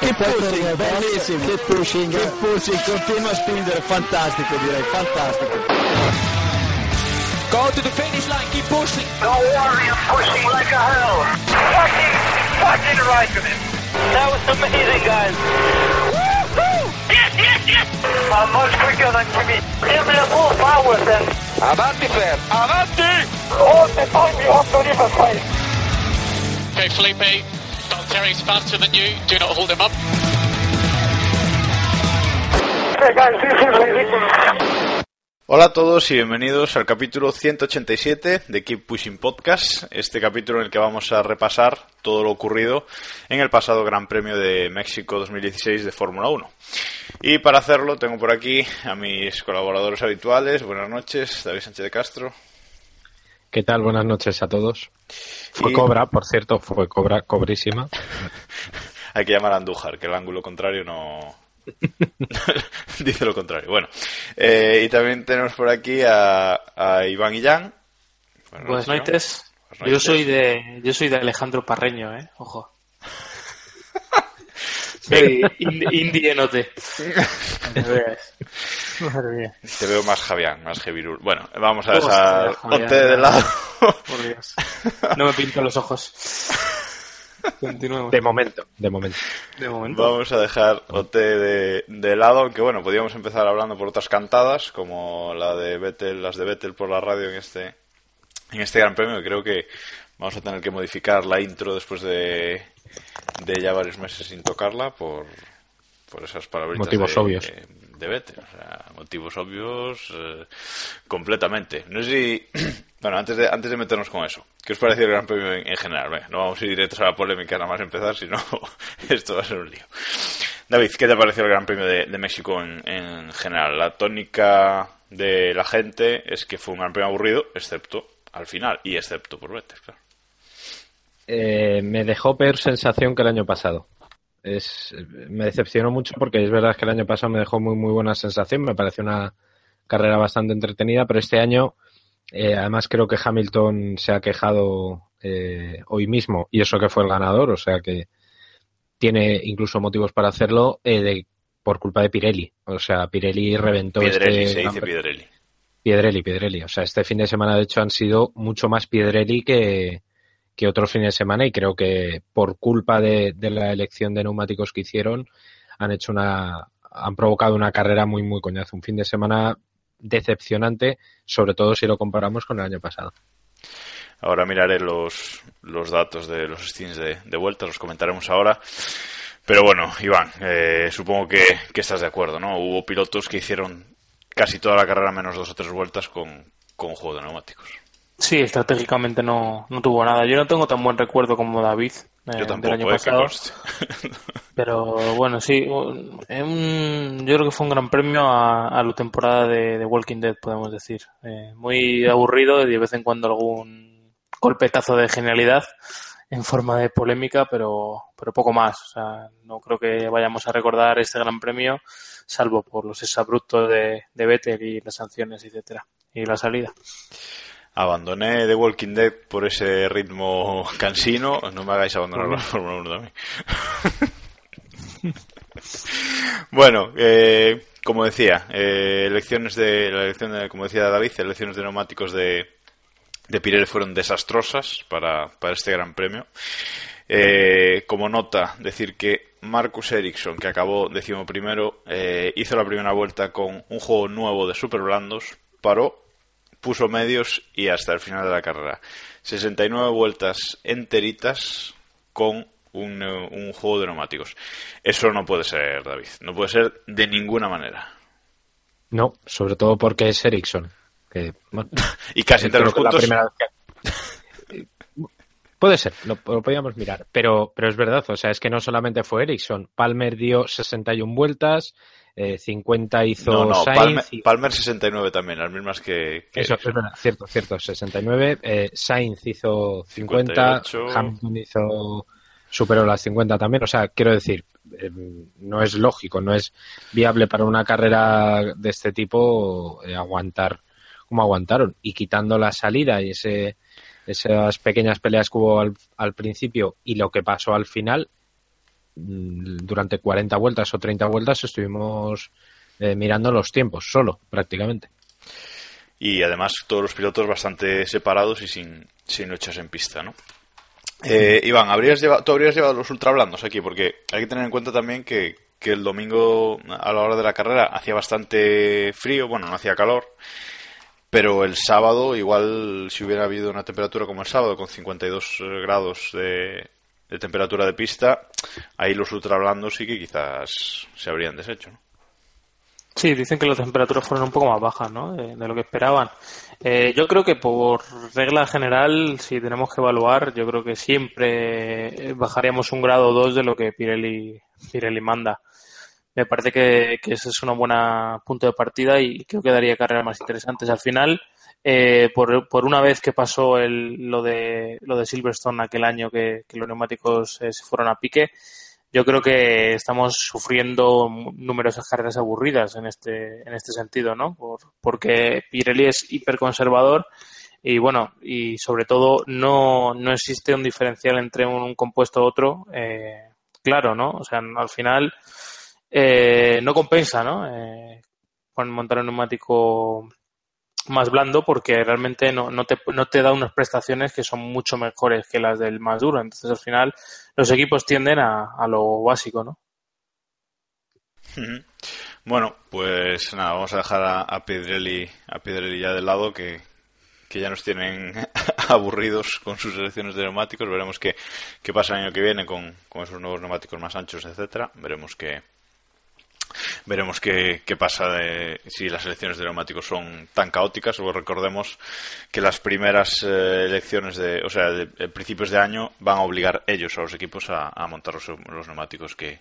Che pushing, bellissimo, che pushing, che pushing, continua a spingere, fantastico direi, fantastico. Go to the finish line, keep pushing. Don't worry, I'm pushing like a hell. Fucking, fucking right with it. That was amazing, guys. Woo-hoo! Yes, yes, yes! I'm much quicker than Jimmy. Give me a full power then. Avanti, Fer. Avanti! All the time you have to leave a fight. Okay, Felipe, Faster than you. Do not hold him up. Hola a todos y bienvenidos al capítulo 187 de Keep Pushing Podcast, este capítulo en el que vamos a repasar todo lo ocurrido en el pasado Gran Premio de México 2016 de Fórmula 1. Y para hacerlo tengo por aquí a mis colaboradores habituales. Buenas noches, David Sánchez de Castro. ¿Qué tal? Buenas noches a todos. Fue Y- cobra, por cierto, fue cobra, cobrísima. Hay que llamar a Andújar, que el ángulo contrario no... Dice lo contrario. Bueno, eh, y también tenemos por aquí a, a Iván Illán. Buenas Iván. noches. Buenas Yo noches. soy de yo soy de Alejandro Parreño, eh. Ojo. Soy ind- indienote. Madre mía. Madre mía. Te veo más Javián, más Heavy Bueno, vamos a dejar Ponte de lado. Por Dios. No me pinto los ojos. Continuemos. De momento, de momento. De momento. Vamos a dejar OT de, de lado, aunque bueno, podríamos empezar hablando por otras cantadas, como la de Vettel, las de Vettel por la radio en este, en este Gran Premio, creo que vamos a tener que modificar la intro después de, de ya varios meses sin tocarla por, por esas palabritas Motivos de, obvios. de, de Vettel. O sea, motivos obvios eh, completamente. No sé si... Bueno, antes de, antes de meternos con eso, ¿qué os pareció el Gran Premio en, en general? Venga, no vamos a ir directos a la polémica nada más empezar, sino esto va a ser un lío. David, ¿qué te pareció el Gran Premio de, de México en, en general? La tónica de la gente es que fue un Gran Premio aburrido, excepto al final, y excepto por Vettel, claro. Eh, me dejó peor sensación que el año pasado. Es, me decepcionó mucho porque es verdad que el año pasado me dejó muy muy buena sensación, me pareció una carrera bastante entretenida, pero este año eh, además creo que Hamilton se ha quejado eh, hoy mismo y eso que fue el ganador, o sea que tiene incluso motivos para hacerlo eh, de, por culpa de Pirelli. O sea, Pirelli reventó Piedrelli, este se Gran dice. Piedrelli. Piedrelli, Piedrelli. O sea, este fin de semana, de hecho, han sido mucho más Piedrelli que, que otros fines de semana y creo que por culpa de, la elección de neumáticos que hicieron, han hecho una, han provocado una carrera muy, muy coñazo. Un fin de semana decepcionante, sobre todo si lo comparamos con el año pasado. Ahora miraré los, los datos de los stints de, de vuelta, los comentaremos ahora. Pero bueno, Iván, eh, supongo que, que estás de acuerdo, ¿no? Hubo pilotos que hicieron casi toda la carrera menos dos o tres vueltas con, con juego de neumáticos. Sí, estratégicamente no, no tuvo nada. Yo no tengo tan buen recuerdo como David eh, Yo del tampoco, año eh, pasado. Pero bueno, sí, un- yo creo que fue un gran premio a, a la temporada de, de Walking Dead, podemos decir. Eh, muy aburrido y de vez en cuando algún golpetazo de genialidad en forma de polémica, pero, pero poco más. O sea, no creo que vayamos a recordar este gran premio, salvo por los exabruptos de, de Vettel y las sanciones, etcétera, y la salida. Abandoné The Walking Dead por ese ritmo cansino. No me hagáis abandonar la Fórmula 1 también. bueno, eh, como decía, eh, elecciones de, la elección de, como decía David, elecciones de neumáticos de, de Pirelli fueron desastrosas para, para este Gran Premio. Eh, como nota, decir que Marcus Ericsson, que acabó decimoprimero, eh, hizo la primera vuelta con un juego nuevo de super blandos, paró, puso medios y hasta el final de la carrera. 69 vueltas enteritas con un, eh, un juego de neumáticos. Eso no puede ser, David. No puede ser de ninguna manera. No, sobre todo porque es Ericsson. Que, bueno, Y casi entre los la puntos. primera Puede ser, lo, podríamos mirar, pero, pero es verdad, o sea, es que no solamente fue Ericsson, Palmer dio 61 vueltas, 50 eh, hizo no, no, Sainz. Palmer, 69 también, las mismas que. Eso, es verdad, cierto, cierto, 69. Eh, Sainz hizo 50, Hamilton hizo. superó las 50 también, o sea, quiero decir, eh, no es lógico, no es viable para una carrera de este tipo aguantar como aguantaron y quitando la salida y ese esas pequeñas peleas que hubo al, principio y lo que pasó al final, mm, durante 40 vueltas o 30 vueltas estuvimos eh, mirando los tiempos, solo, prácticamente. Y además todos los pilotos bastante separados y sin, sin luchas en pista, ¿no? Eh, Iván, ¿habrías llevado, tú habrías llevado los ultrablandos aquí, porque hay que tener en cuenta también que, que el domingo a la hora de la carrera hacía bastante frío, bueno, no hacía calor, pero el sábado, igual si hubiera habido una temperatura como el sábado, con 52 grados de, temperatura de pista, ahí los ultrablandos sí que quizás se habrían deshecho. Sí, dicen que las temperaturas fueron un poco más bajas ¿no? de, lo que esperaban. Eh, yo creo que por regla general, si tenemos que evaluar, yo creo que siempre bajaríamos un grado o dos de lo que Pirelli, Pirelli manda me parece que, ese es un buen punto de partida y creo que daría carreras más interesantes. Al final, eh, por, por, una vez que pasó el, lo, de, lo de Silverstone aquel año que, los neumáticos eh, se fueron a pique, yo creo que estamos sufriendo numerosas carreras aburridas en este, en este sentido, ¿no? Por, porque Pirelli es hiperconservador y bueno, y sobre todo no, no existe un diferencial entre un, compuesto u otro, eh, claro, ¿no? O sea, al final eh, no compensa, ¿no? Eh, montar un neumático más blando porque realmente no, no, te, no te da unas prestaciones que son mucho mejores que las del más duro. Entonces, al final, los equipos tienden a, a lo básico, ¿no? Bueno, pues nada, vamos a dejar a, a Pedrelli, a Pedrelli ya de lado que, que ya nos tienen aburridos con sus selecciones de neumáticos. Veremos qué, qué pasa el año que viene con, con esos nuevos neumáticos más anchos, etcétera. Veremos qué, Veremos qué, pasa de, si las elecciones de neumáticos son tan caóticas. O recordemos que las primeras eh, elecciones de, o sea, de, principios de año van a obligar ellos a los equipos a, montar los, neumáticos que,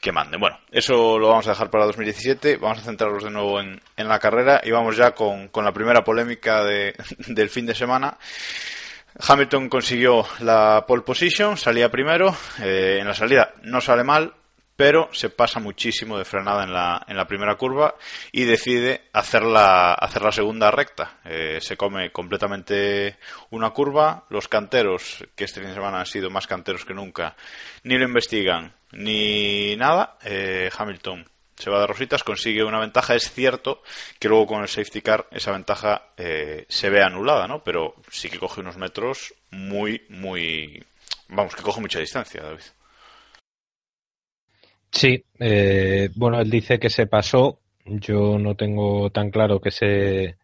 que manden. Bueno, eso lo vamos a dejar para 2017. Vamos a centrarnos de nuevo en, en la carrera y vamos ya con, con la primera polémica de, del fin de semana. Hamilton consiguió la pole position, salía primero. Eh, en la salida no sale mal, pero se pasa muchísimo de frenada en la, en la primera curva y decide hacer la, hacer la segunda recta. Eh, se come completamente una curva. Los canteros, que este fin de semana han sido más canteros que nunca, ni lo investigan ni nada. Eh, Hamilton se va de rositas, consigue una ventaja. Es cierto que luego con el safety car esa ventaja eh, se ve anulada, ¿no? Pero sí que coge unos metros muy, muy. Vamos, que coge mucha distancia, David. Sí, eh, bueno, él dice que se pasó. Yo no tengo tan claro que se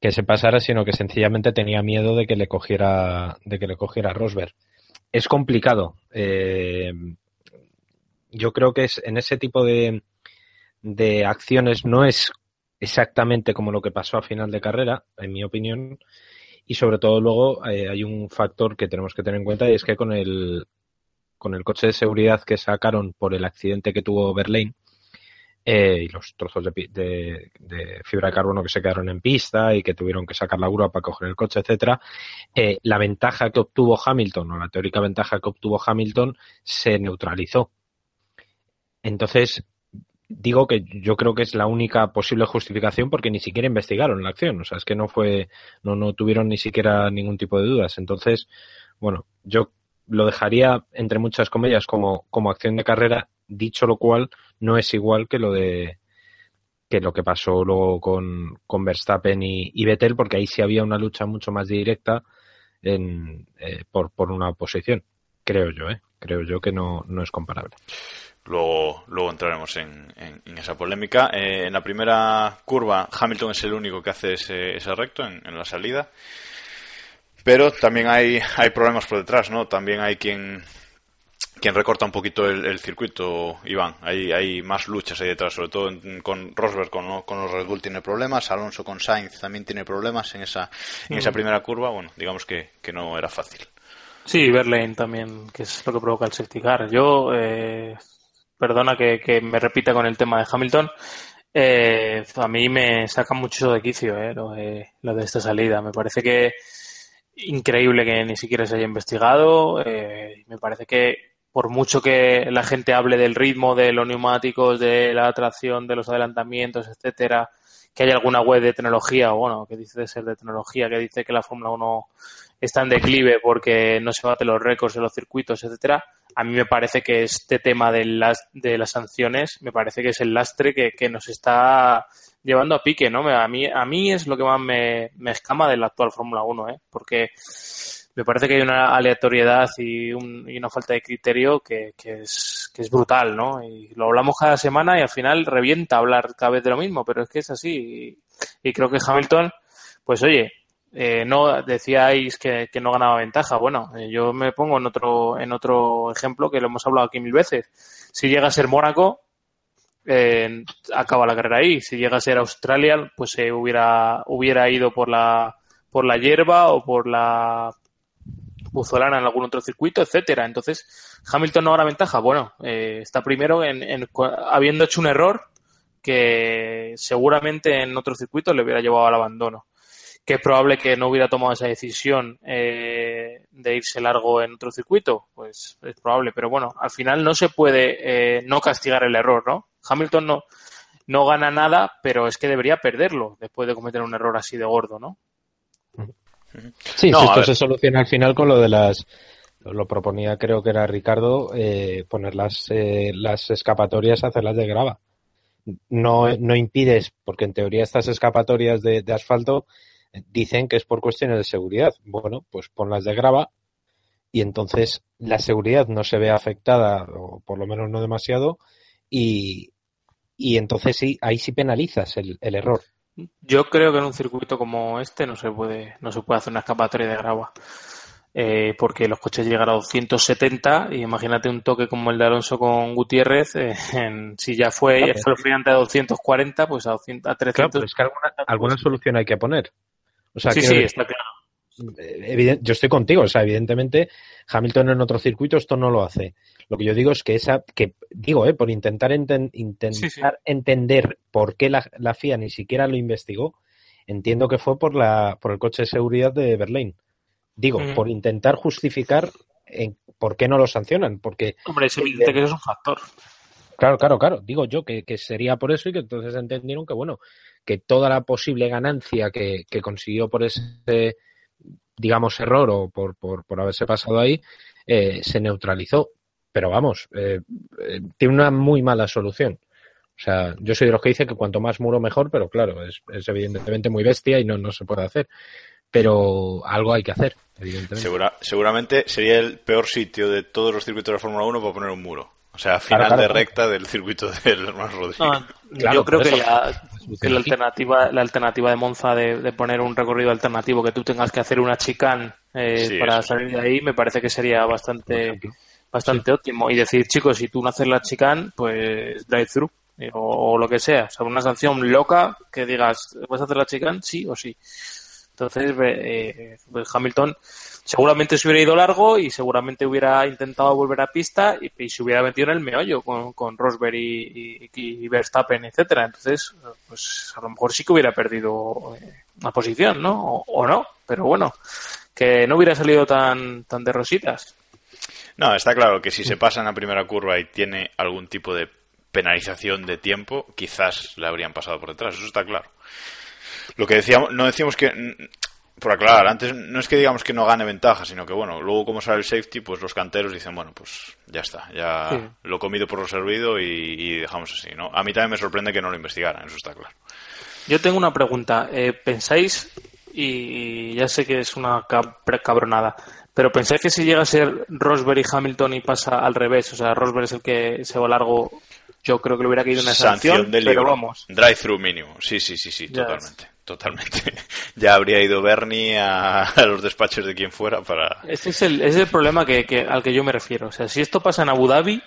que se pasara, sino que sencillamente tenía miedo de que le cogiera de que le cogiera Rosberg. Es complicado. Eh, yo creo que es en ese tipo de, de acciones no es exactamente como lo que pasó a final de carrera, en mi opinión. Y sobre todo luego eh, hay un factor que tenemos que tener en cuenta y es que con el, con el coche de seguridad que sacaron por el accidente que tuvo Berlín eh, y los trozos de, fibra de carbono que se quedaron en pista y que tuvieron que sacar la grúa para coger el coche, etcétera, eh, la ventaja que obtuvo Hamilton o la teórica ventaja que obtuvo Hamilton se neutralizó. Entonces, digo que yo creo que es la única posible justificación porque ni siquiera investigaron la acción, o sea, es que no fue, no, no tuvieron ni siquiera ningún tipo de dudas. Entonces, bueno, yo lo dejaría entre muchas comillas como, como acción de carrera, dicho lo cual no es igual que lo de que lo que pasó luego con, con Verstappen y, y, Vettel, porque ahí sí había una lucha mucho más directa en, eh, por, por una posición, creo yo, ¿eh? creo yo que no, no es comparable. Luego, luego entraremos en, en, esa polémica. Eh, en la primera curva, Hamilton es el único que hace ese, ese recto en, en la salida. Pero también hay, hay problemas por detrás, ¿no? También hay quien, quien recorta un poquito el, circuito, Iván. Hay, hay más luchas ahí detrás, sobre todo con Rosberg, con, con, los Red Bull tiene problemas, Alonso con Sainz también tiene problemas en esa, en esa mm. primera curva. Bueno, digamos que, que no era fácil. Sí, Berlín también, que es lo que provoca el safety car. Yo, eh, perdona que, que me repita con el tema de Hamilton, eh, a mí me saca mucho de quicio eh, lo, de, lo de esta salida. Me parece que increíble que ni siquiera se haya investigado. Eh, me parece que por mucho que la gente hable del ritmo de los neumáticos, de la atracción, de los adelantamientos, etcétera, que hay alguna web de tecnología, o bueno, que dice de ser de tecnología, que dice que la Fórmula 1 está en declive porque no se bate los récords en los circuitos, etcétera. A mí me parece que este tema de las, de las sanciones, me parece que es el lastre que, que nos está llevando a pique, ¿no? A mí, a mí es lo que más me, me escama de la actual Fórmula 1, ¿eh? Porque me parece que hay una aleatoriedad y, un, y una falta de criterio que, que, es, que es brutal, ¿no? Y lo hablamos cada semana y al final revienta hablar cada vez de lo mismo, pero es que es así. Y, y creo que Hamilton, pues oye, eh, no decíais que, no ganaba ventaja. Bueno, eh, yo me pongo en otro, en otro ejemplo que lo hemos hablado aquí mil veces. Si llega a ser Mónaco, eh, acaba la carrera ahí. Si llega a ser Australia, pues se hubiera, hubiera ido por la, por la hierba o por la Buzolana en algún otro circuito, etcétera. Entonces, Hamilton no gana ventaja. Bueno, eh, está primero en, en, habiendo hecho un error que seguramente en otro circuito le hubiera llevado al abandono. Que es probable que no hubiera tomado esa decisión eh, de irse largo en otro circuito, pues es probable. Pero bueno, al final no se puede eh, no castigar el error, ¿no? Hamilton no, no gana nada, pero es que debería perderlo después de cometer un error así de gordo, ¿no? Sí, no, si esto se soluciona al final con lo de las. Lo proponía, creo que era Ricardo, eh, poner las, eh, las escapatorias, hacerlas de grava. No, no impides, porque en teoría estas escapatorias de, de asfalto dicen que es por cuestiones de seguridad. Bueno, pues ponlas de grava y entonces la seguridad no se ve afectada, o por lo menos no demasiado, y, y entonces sí, ahí sí penalizas el, el error. Yo creo que en un circuito como este no se puede, no se puede hacer una escapatoria de grava. Eh, porque los coches llegan a 270 y imagínate un toque como el de Alonso con Gutiérrez, eh, en, si ya fue, claro, fue a 240, pues a, 200, a 300. Claro, pero es que alguna, alguna solución hay que poner. O sea, sí, que, está claro. Evident, yo estoy contigo, o sea, evidentemente Hamilton en otro circuito esto no lo hace. Lo que yo digo es que esa, que digo, eh, por intentar, enten, intentar sí, sí. entender por qué la, la, FIA ni siquiera lo investigó, entiendo que fue por la, por el coche de seguridad de Berlín. Digo, mm. por intentar justificar en, por qué no lo sancionan, porque. Hombre, es evidente eh, que eso es un factor. Claro, claro, claro. Digo yo que, que, sería por eso y que entonces entendieron que, bueno, que toda la posible ganancia que, consiguió por ese, digamos, error o por, por, haberse pasado ahí, eh, se neutralizó pero vamos, eh, eh, tiene una muy mala solución. O sea, yo soy de los que dice que cuanto más muro mejor, pero claro, es, es evidentemente muy bestia y no, no se puede hacer. Pero algo hay que hacer, evidentemente. Segura, seguramente sería el peor sitio de todos los circuitos de Fórmula 1 para poner un muro. O sea, final claro, claro, de recta del circuito del hermano Rodríguez. No, claro, yo creo que, la, que la, alternativa, la alternativa de Monza de, de, poner un recorrido alternativo, que tú tengas que hacer una chicane eh, sí, para salir de ahí, me parece que sería bastante bastante sí. óptimo. Y decir, chicos, si tú no haces la chicane, pues drive-thru o, o, lo que sea. O sea, una sanción loca que digas, ¿vas a hacer la chicane? Sí o sí. Entonces, eh, pues Hamilton seguramente se hubiera ido largo y seguramente hubiera intentado volver a pista y, se hubiera metido en el meollo con, con Rosberg y, Verstappen, etcétera. Entonces, pues a lo mejor sí que hubiera perdido eh, la posición, ¿no? O, o, no, pero bueno, que no hubiera salido tan, tan de rositas. No, está claro que si se pasa en la primera curva y tiene algún tipo de penalización de tiempo, quizás le habrían pasado por detrás, eso está claro. Lo que decíamos, no decíamos que, por aclarar, antes no es que digamos que no gane ventaja, sino que bueno, luego como sale el safety, pues los canteros dicen, bueno, pues ya está, ya sí. lo he comido por lo servido y, y, dejamos así, ¿no? A mí también me sorprende que no lo investigaran, eso está claro. Yo tengo una pregunta, eh, ¿pensáis, y ya sé que es una cabronada, pero pensáis que si llega a ser Rosberg y Hamilton y pasa al revés, o sea, Rosberg es el que se va largo, yo creo que le hubiera caído una sanción, sanción del pero vamos. Drive-through mínimo, sí, sí, sí, sí, totalmente. Totalmente. Ya habría ido Bernie a, a, los despachos de quien fuera para. Ese es el, es el problema que, que, al que yo me refiero. O sea, si esto pasa en Abu Dhabi,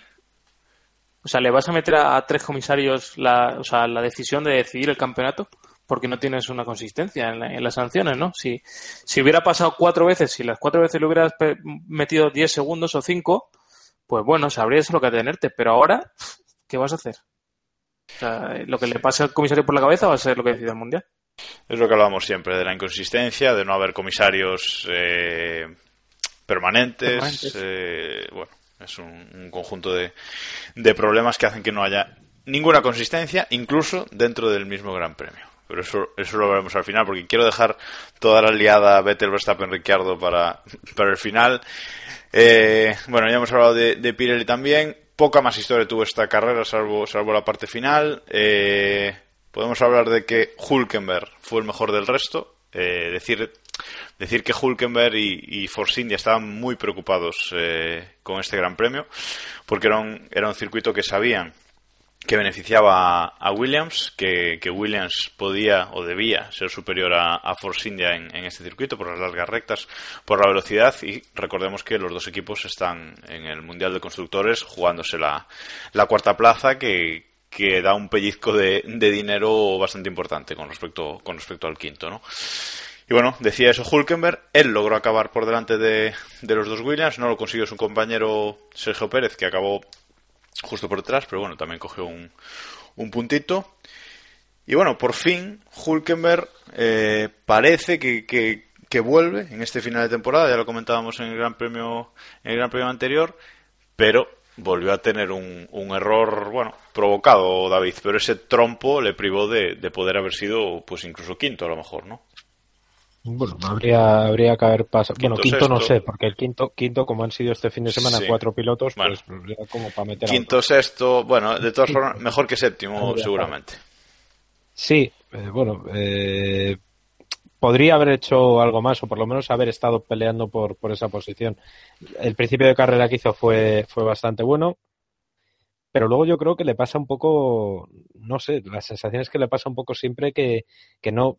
o sea, ¿le vas a meter a, a tres comisarios la, o sea, la decisión de decidir el campeonato? porque no tienes una consistencia en, la- en las sanciones, ¿no? Si, si hubiera pasado cuatro veces, si las cuatro veces le hubieras metido 10 segundos o 5, pues bueno, sabrías lo que atenerte, pero ahora, ¿qué vas a hacer? O sea, lo que le pase al comisario por la cabeza va a ser lo que decida el Mundial. Es lo que hablábamos siempre, de la inconsistencia, de no haber comisarios eh, permanentes. Permanentes. eh, bueno, es un, un conjunto de, de problemas que hacen que no haya ninguna consistencia, incluso dentro del mismo Gran Premio. Pero eso, eso lo veremos al final, porque quiero dejar toda la liada Vettel, Verstappen, Ricciardo para, para el final. Eh, bueno, ya hemos hablado de, de Pirelli también. Poca más historia tuvo esta carrera, salvo, salvo la parte final. Eh, podemos hablar de que Hulkenberg fue el mejor del resto. Eh, decir, decir que Hulkenberg y, y Force India estaban muy preocupados eh, con este Gran Premio, porque era un, era un circuito que sabían que beneficiaba a, Williams, que, que Williams podía o debía ser superior a, a Force India en, en este circuito por las largas rectas, por la velocidad y recordemos que los dos equipos están en el Mundial de Constructores jugándose la, la cuarta plaza que, que da un pellizco de, de dinero bastante importante con respecto, con respecto al quinto, ¿no? Y bueno, decía eso Hulkenberg, él logró acabar por delante de, de los dos Williams, no lo consiguió su compañero Sergio Pérez, que acabó justo por detrás, pero bueno, también cogió un, un puntito. Y bueno, por fin Hulkenberg eh, parece que, que, que vuelve en este final de temporada, ya lo comentábamos en el Gran Premio, en el Gran Premio anterior, pero volvió a tener un, un error, bueno, provocado David, pero ese trompo le privó de, de poder haber sido, pues incluso quinto a lo mejor, ¿no? Bueno, habría, habría que haber pasado. Quinto, bueno, quinto no sé, porque el quinto, quinto, como han sido este fin de semana Sí. cuatro pilotos, Bueno. pues era como para meter a Quinto, sexto, bueno, de todas formas, mejor que séptimo, Habría seguramente. Sí, eh, bueno, eh, podría haber hecho algo más o por lo menos haber estado peleando por, por esa posición. El principio de carrera que hizo fue, fue bastante bueno, pero luego yo creo que le pasa un poco, no sé, la sensación es que le pasa un poco siempre que, que no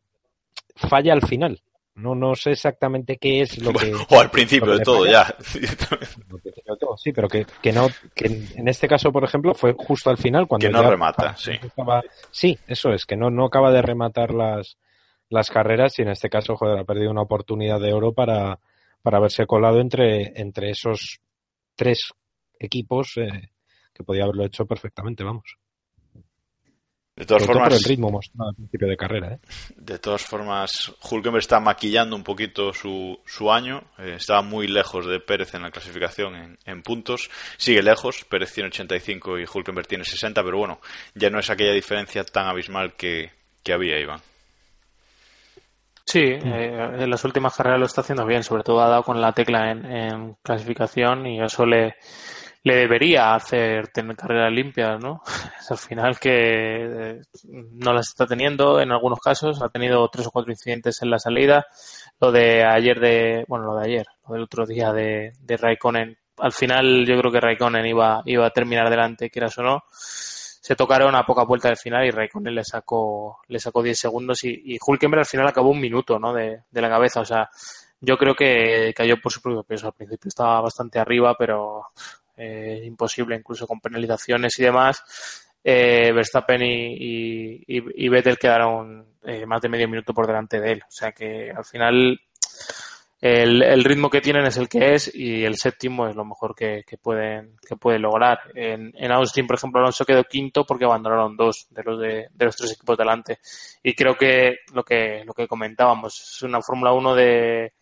falla al final. No, no sé exactamente qué es lo que... O al principio de todo, falla. ya. Sí, pero que, que no, que en este caso, por ejemplo, fue justo al final cuando Que no ya remata, sí. estaba- sí, eso es, que no, no acaba de rematar las, las carreras y en este caso, joder, ha perdido una oportunidad de oro para, para haberse colado entre, entre esos tres equipos eh, que podía haberlo hecho perfectamente, vamos. De todas Sobre todo por formas, el ritmo mostrado al principio de carrera, ¿eh? de todas formas, Hulkenberg está maquillando un poquito su, su año. Eh, estaba muy lejos de Pérez en la clasificación en, en puntos. Sigue lejos. Pérez tiene 85 y Hulkenberg tiene 60, pero bueno, ya no es aquella diferencia tan abismal que, que había, Iván. Sí, eh, en las últimas carreras lo está haciendo bien, sobre todo ha dado con la tecla en, en clasificación y eso le, le debería hacer tener carreras limpias, ¿no? Es al final que eh, no las está teniendo en algunos casos, ha tenido tres o cuatro incidentes en la salida. Lo de ayer de, bueno, lo de ayer, lo del otro día de, de Raikkonen. Al final yo creo que Raikkonen iba, iba a terminar delante, quieras o no. Se tocaron a poca vuelta del final y Raikkonen le sacó, le sacó 10 segundos y, y al final acabó un minuto, ¿no? De, de la cabeza. O sea, yo creo que cayó por su propio peso. Al principio estaba bastante arriba, pero eh, imposible, incluso con penalizaciones y demás. Eh, Verstappen y, y, y- y Vettel quedaron eh, más de medio minuto por delante de él. O sea que al final el, el ritmo que tienen es el que es y el séptimo es lo mejor que, que pueden que pueden lograr. En, en Austin, por ejemplo, Alonso quedó quinto porque abandonaron dos de los de, de los tres equipos delante. Y creo que lo que lo que comentábamos es una Fórmula 1 de,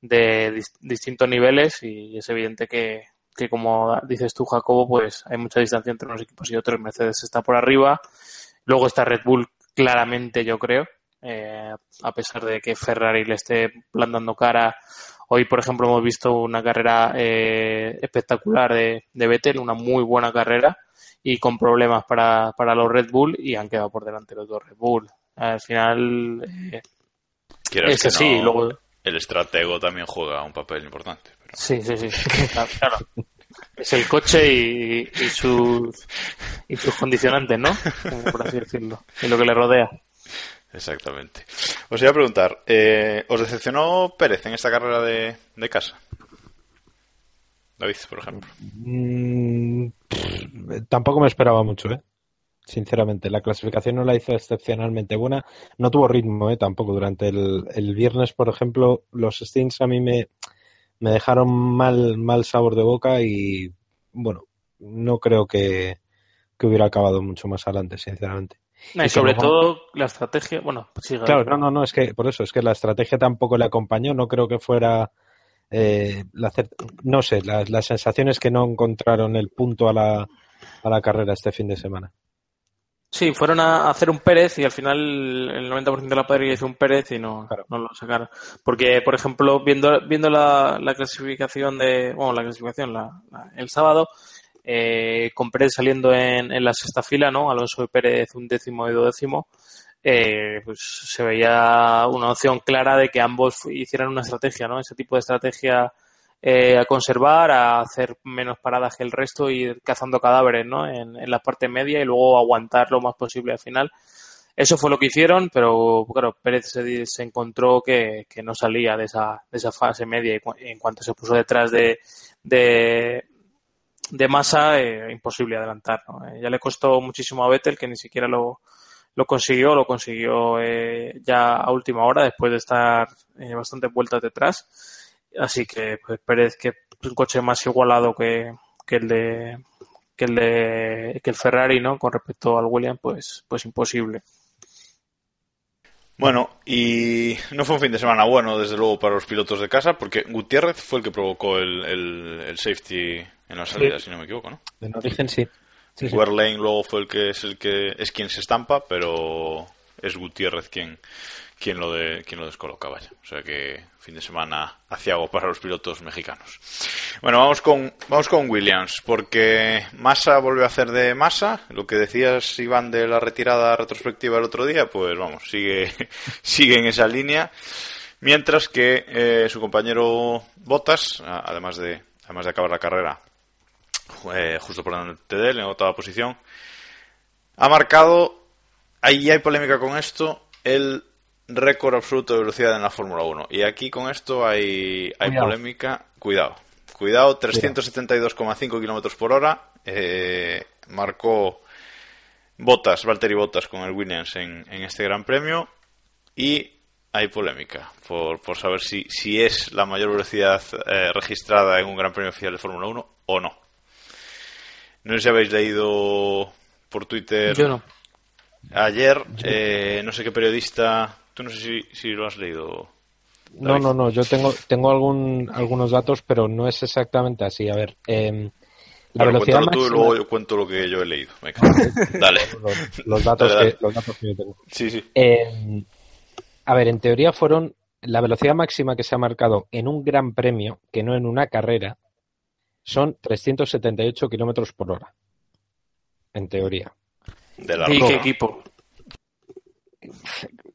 de dis- distintos niveles y es evidente que, que como dices tú, Jacobo, pues hay mucha distancia entre unos equipos y otros. Mercedes está por arriba. Luego está Red Bull claramente, yo creo, eh, a pesar de que Ferrari le esté plantando cara. Hoy, por ejemplo, hemos visto una carrera eh, espectacular de, de Vettel, una muy buena carrera y con problemas para, para los Red Bull y han quedado por delante los dos Red Bull. Al final, eh, es que así. no, Luego, el estratego también juega un papel importante. pero- Sí, sí, sí. Claro, claro. Es el coche y, y sus y sus condicionantes, ¿no? Por así decirlo. Y lo que le rodea. Exactamente. Os iba a preguntar, eh, ¿os decepcionó Pérez en esta carrera de, de casa? David, por ejemplo. Mm, tampoco me esperaba mucho, ¿eh? sinceramente. La clasificación no la hizo excepcionalmente buena. No tuvo ritmo, ¿eh? Tampoco. Durante el, el viernes, por ejemplo, los stints a mí me, me dejaron mal, mal sabor de boca y, bueno, no creo que, que hubiera acabado mucho más adelante, sinceramente. No, y, sobre todo la estrategia, bueno, pues sigue Claro, no, no, no, es que por eso, es que la estrategia tampoco le acompañó, no creo que fuera, eh, la, no sé, las, las sensaciones que no encontraron el punto a la, a la carrera este fin de semana. Sí, fueron a hacer un Pérez y al final el 90% de la parrilla hizo un Pérez y no, claro. no lo sacaron. Porque, por ejemplo, viendo, viendo la, la clasificación de, bueno, la clasificación la, la, el sábado, eh, con Pérez saliendo en, en, la sexta fila, ¿no? Alonso y Pérez un décimo y duodécimo, eh, pues se veía una opción clara de que ambos hicieran una estrategia, ¿no? Ese tipo de estrategia eh, a conservar, a hacer menos paradas que el resto y ir cazando cadáveres ¿no? en, en, la parte media y luego aguantar lo más posible al final. Eso fue lo que hicieron, pero claro, Pérez se, se encontró que, que, no salía de esa, de esa fase media y en cuanto se puso detrás de, de, de masa, eh, imposible adelantar. ¿no? Eh, ya le costó muchísimo a Vettel que ni siquiera lo, lo consiguió, lo consiguió eh, ya a última hora después de estar eh, bastantes vueltas detrás Así que pues Pérez, que es un coche más igualado que, que el de que el de que el Ferrari, ¿no? Con respecto al Williams, pues, pues imposible. Bueno, y no fue un fin de semana bueno, desde luego, para los pilotos de casa, porque Gutiérrez fue el que provocó el, el, el safety en la salida, sí. si no me equivoco, ¿no? En origen sí. sí, luego fue el que es el que es quien se estampa, pero es Gutiérrez quien quien lo de quien lo descoloca, vaya. O sea que fin de semana aciago para los pilotos mexicanos. Bueno, vamos con vamos con Williams, porque Massa volvió a hacer de Massa, lo que decías Iván de la retirada retrospectiva el otro día, pues vamos, sigue sigue en esa línea. Mientras que eh, su compañero Bottas, además de además de acabar la carrera eh, justo por delante de él en octava posición, ha marcado ahí hay polémica con esto, el récord absoluto de velocidad en la Fórmula 1. Y aquí con esto hay, hay Cuidado. polémica. Cuidado. Cuidado, 372,5 kilómetros por hora. Eh, marcó Botas, Valtteri Botas con el Williams en, en, este Gran Premio. Y hay polémica por, por saber si, si es la mayor velocidad eh, registrada en un Gran Premio oficial de Fórmula 1 o no. No sé si habéis leído por Twitter. Yo no. Ayer, eh, no sé qué periodista Tú no sé si, si lo has leído. David. No, no, no. Yo tengo, tengo algún, algunos datos, pero no es exactamente así. A ver, eh, la bueno, velocidad máxima... tú y luego yo cuento lo que yo he leído. Venga, dale. Los, los, datos dale, dale. Que, los, datos que, yo tengo. Sí, sí. Eh, a ver, en teoría fueron la velocidad máxima que se ha marcado en un gran premio, que no en una carrera, son 378 kilómetros por hora. En teoría. De la ¿Y qué equipo?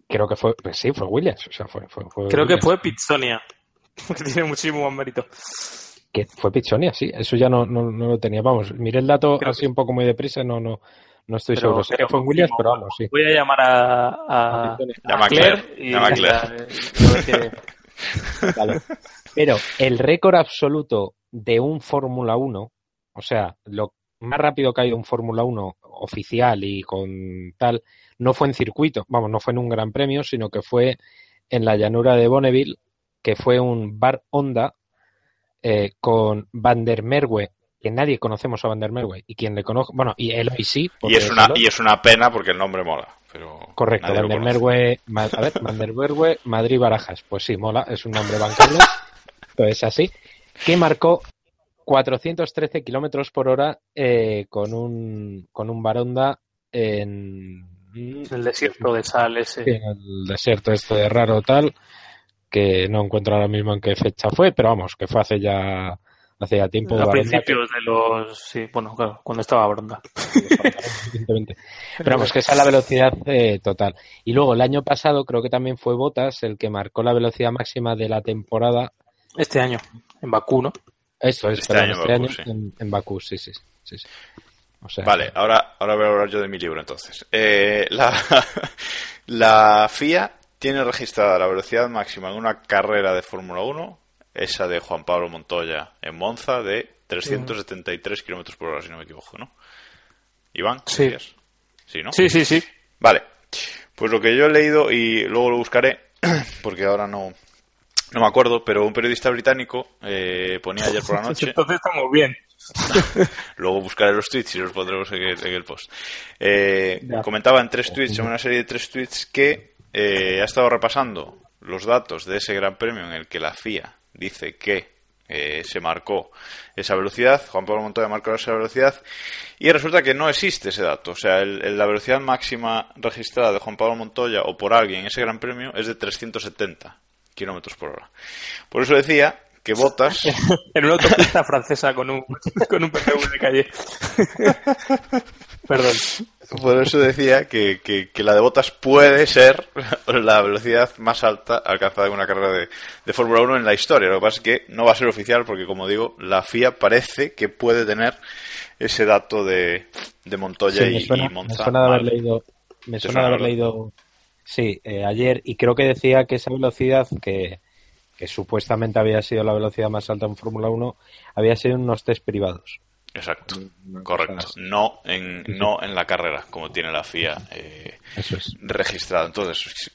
creo que fue, pues sí, fue Williams. O sea, fue, fue, fue creo Williams. que fue Pizzonia, que tiene muchísimo más mérito. Que fue Pizzonia, sí, eso ya no, no, no lo tenía. Vamos, miré el dato creo así que... un poco muy deprisa, no, no, no estoy pero, seguro. Sé que fue Williams, pero vamos, sí. Voy a llamar a, a, a, a Claire, y Llama a Claire. Que... vale. Pero el récord absoluto de un Fórmula 1, o sea, lo más rápido que ha ido un Fórmula 1 oficial y con tal, no fue en circuito, vamos, no fue en un gran premio, sino que fue en la llanura de Bonneville, que fue un bar Honda eh, con Van der Merwe, que nadie conocemos a Van der Merwe, y quien le conoce, bueno, y él hoy sí. Y es, una, y es una pena porque el nombre mola. Pero Correcto, Van der Merwe, a ver, Van der Merwe, Madrid Barajas, pues sí, mola, es un nombre bancable, es así, que marcó 413 kilómetros por hora eh, con un con un Baronda en el desierto de sal ese. En el desierto este de raro tal que no encuentro ahora mismo en qué fecha fue, pero vamos, que fue hace ya hace ya tiempo. A principios que... de los sí, bueno, claro, cuando estaba Baronda. pero vamos, que esa es la velocidad eh, total. Y luego el año pasado creo que también fue Botas el que marcó la velocidad máxima de la temporada. Este año, en Bakú, ¿no? Eso es, este perdón, año, este Bakú, año sí. en, en, Bakú, sí, sí. sí, sí. O sea, vale, ahora, ahora voy a hablar yo de mi libro entonces. Eh, la, la FIA tiene registrada la velocidad máxima en una carrera de Fórmula 1, esa de Juan Pablo Montoya en Monza, de 373 sí. kilómetros por hora, si no me equivoco, ¿no? Iván, sí. Días? Sí, ¿no? Sí, sí, sí. Vale. Pues lo que yo he leído y luego lo buscaré, porque ahora no, no me acuerdo, pero un periodista británico eh, ponía ayer por la noche. Entonces estamos bien. Luego buscaré los tweets y los pondremos en el, en el post. Eh, comentaba en tres tweets, en una serie de tres tweets, que eh, ha estado repasando los datos de ese gran premio en el que la FIA dice que eh, se marcó esa velocidad, Juan Pablo Montoya marcó esa velocidad, y resulta que no existe ese dato. O sea, el- el- la velocidad máxima registrada de Juan Pablo Montoya o por alguien en ese gran premio es de 370 kilómetros por hora. Por eso decía que Botas En una autopista francesa con un, con un PPV de calle. Perdón. Por eso decía que, que- que la de botas puede ser la velocidad más alta alcanzada en una carrera de, de Fórmula 1 en la historia. Lo que pasa es que no va a ser oficial porque, como digo, la FIA parece que puede tener ese dato de, de Montoya Sí, me y, suena, y me Monza. suena de haber mal. leído, me ¿Te suena de haber leído, sí, eh, ayer, y creo que decía que esa velocidad que, que supuestamente había sido la velocidad más alta en Fórmula 1 había sido en unos test privados. Exacto, correcto. No en, no en la carrera, como tiene la FIA eh, Eso es. registrado. Entonces,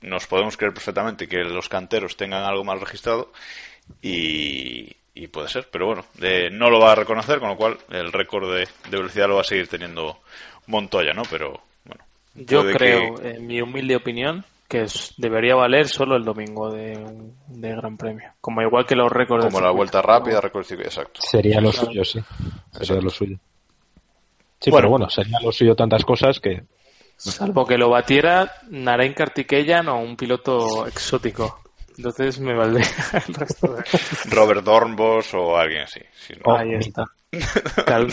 nos podemos creer perfectamente que los canteros tengan algo más registrado y, y puede ser, pero bueno, eh, no lo va a reconocer, con lo cual el récord de, de velocidad lo va a seguir teniendo Montoya, ¿no? Pero Yo puede creo, que- en mi humilde opinión, que es- debería valer solo el domingo de, de Gran Premio. Como igual que los récords como la circuito. vuelta rápida, récord exacto. Sería lo suyo, sí. Sería lo suyo. Sí, Bueno. pero bueno, sería lo suyo tantas cosas que Salvo que lo batiera Narain Kartikeyan o un piloto exótico. Entonces me valdría el resto de... Robert Dornbos o alguien así. si no- Ahí está. Carl.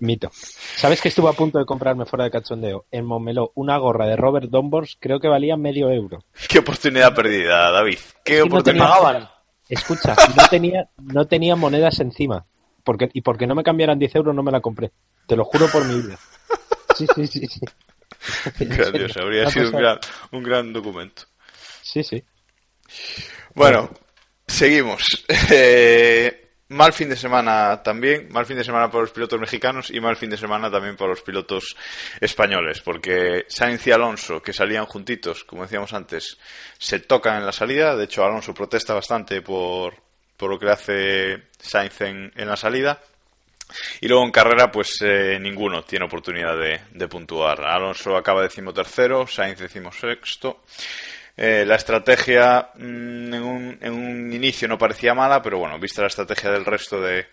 Mito. ¿Sabes que estuve a punto de comprarme fuera de cachondeo en Montmeló una gorra de Robert Dombors? Creo que valía medio euro. Qué oportunidad perdida, David. Qué Es que no ¿Te oportunidad. pagaban? Escucha, no tenía, no tenía monedas encima. Porque, y porque no me cambiaran 10 euros no me la compré. Te lo juro por mi vida. Sí, sí, sí. sí. Serio. habría sido un gran, un gran documento. Sí, sí. Bueno, seguimos. Eh, mal fin de semana también, mal fin de semana para los pilotos mexicanos y mal fin de semana también para los pilotos españoles, porque Sainz y Alonso, que salían juntitos, como decíamos antes, se tocan en la salida. De hecho, Alonso protesta bastante por, por lo que hace Sainz en, en la salida. Y luego en carrera, pues eh, ninguno tiene oportunidad de, de puntuar. Alonso acaba decimotercero, Sainz decimosexto. Eh, la estrategia mm, en, un, en un inicio no parecía mala, pero bueno, vista la estrategia del resto de,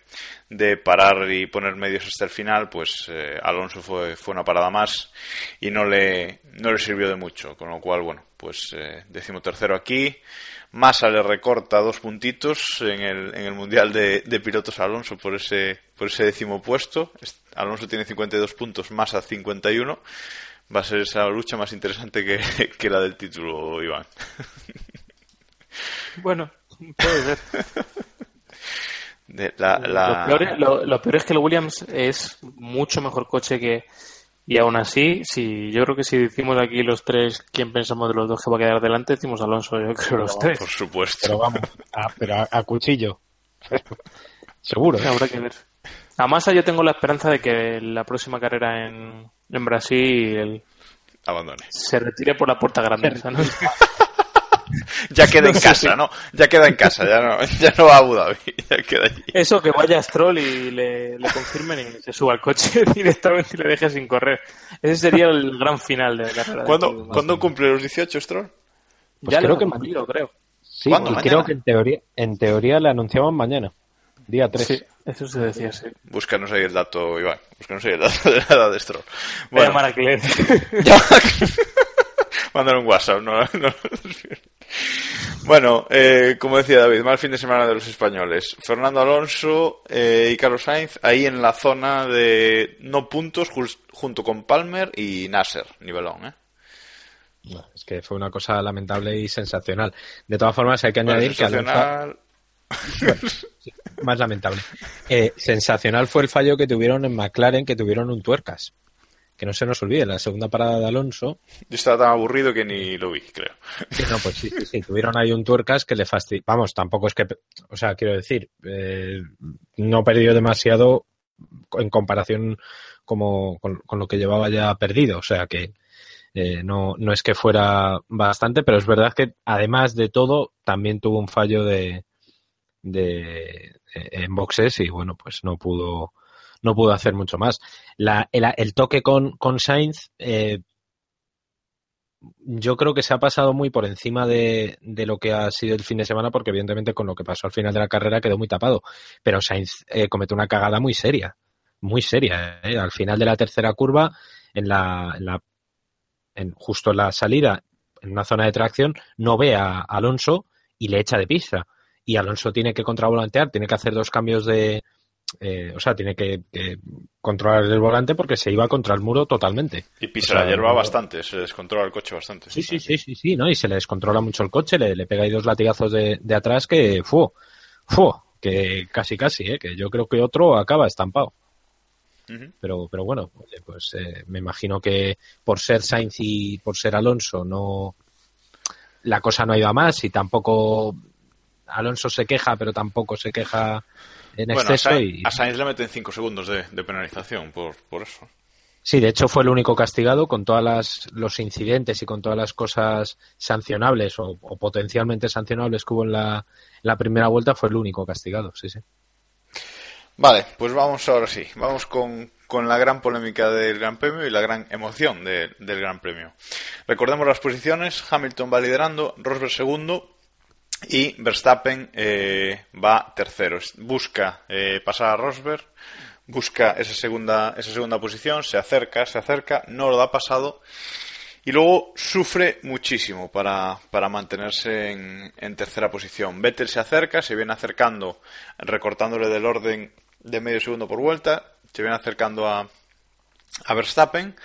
de parar y poner medios hasta el final, pues eh, Alonso fue, fue una parada más y no le, no le sirvió de mucho. Con lo cual, bueno, pues eh, decimotercero aquí. Massa le recorta dos puntitos en el, en el Mundial de, de Pilotos a Alonso por ese, por ese décimo puesto. Es- Alonso tiene 52 puntos, Massa 51. Va a ser esa lucha más interesante que, que la del título, Iván. Bueno, puede ser. De la, la- Lo, peor es, lo- lo peor es que el Williams es mucho mejor coche que... Y aún así, si yo creo que si decimos aquí los tres quién pensamos de los dos que va a quedar delante, decimos Alonso, yo creo los tres. Por supuesto. Pero vamos, a, pero a, a cuchillo. Seguro. ¿eh? Habrá que ver. A Massa yo tengo la esperanza de que la próxima carrera en, en Brasil Abandone. se retire por la puerta grande. Ya queda en casa, ¿no? Ya queda en casa, ya no, ya no va a Abu Dhabi, ya queda allí. Eso, que vaya a Stroll y le, le confirmen y se suba al coche directamente y le deje sin correr. Ese sería el gran final de la carrera. ¿Cuándo, Massa. ¿cuándo cumple los 18, Stroll? Pues ya creo lo que cumplido, creo. Sí, y ¿Mañana? creo que en teoría, en teoría le anunciaban mañana, día 3. Sí, eso se decía, sí. Búscanos ahí el dato, Iván. Búscanos ahí el dato de la edad de Stroll. Voy a Bueno, llamar a. Mándale un WhatsApp, no, no. Bueno, eh, como decía David, mal fin de semana de los españoles. Fernando Alonso eh, y Carlos Sainz ahí en la zona de no puntos jus- junto con Palmer y Nasser, nivelón, ¿eh? No, es que fue una cosa lamentable y sensacional. De todas formas, hay que Bueno, añadir que Alonso, más lamentable. Eh, sensacional fue el fallo que tuvieron en McLaren, que tuvieron un tuercas. Que no se nos olvide, la segunda parada de Alonso. Yo estaba tan aburrido que ni lo vi, creo. Sí, no, pues sí, sí, sí, tuvieron ahí un tuercas que le fastidió. Vamos, tampoco es que. O sea, quiero decir, eh, no perdió demasiado en comparación como con, lo que llevaba ya perdido. O sea que eh, no, no es que fuera bastante, pero es verdad que además de todo también tuvo un fallo de, de en boxes y bueno, pues no pudo no pudo hacer mucho más. La, el, toque con, con Sainz, eh, yo creo que se ha pasado muy por encima de, de, lo que ha sido el fin de semana, porque evidentemente con lo que pasó al final de la carrera quedó muy tapado. Pero Sainz eh, cometió una cagada muy seria, muy seria. Eh. Al final de la tercera curva, en la, en la en, justo en la salida, en una zona de tracción, no ve a Alonso y le echa de pista. Y Alonso tiene que contravolantear, tiene que hacer dos cambios de, eh, o sea, tiene que, controlar el volante porque se iba contra el muro totalmente. Y pisa la hierba bastante, se descontrola el coche bastante. Sí, sí, sí, sí, sí, ¿no? Y se le descontrola mucho el coche, le, pega ahí dos latigazos de, atrás que, fu, fu, que casi, casi, ¿eh? Que yo creo que otro acaba estampado. Pero, pero bueno, pues eh, me imagino que por ser Sainz y por ser Alonso no la cosa no ha ido a más y tampoco Alonso se queja, pero tampoco se queja en exceso. A Sainz, y... a Sainz le meten 5 segundos de, penalización por, por, eso. Sí, de hecho fue el único castigado con todos los incidentes y con todas las cosas sancionables o, potencialmente sancionables que hubo en la, la, primera vuelta, fue el único castigado, sí, sí. Vale, pues vamos ahora sí, vamos con, con la gran polémica del Gran Premio y la gran emoción del Gran Premio. Recordemos las posiciones, Hamilton va liderando, Rosberg segundo, y Verstappen eh, va tercero. Busca eh, pasar a Rosberg, busca esa segunda, esa segunda posición, se acerca, se acerca, no lo da pasado y luego sufre muchísimo para, para mantenerse en, en, tercera posición. Vettel se acerca, se viene acercando, recortándole del orden de medio segundo por vuelta, se viene acercando a, a Verstappen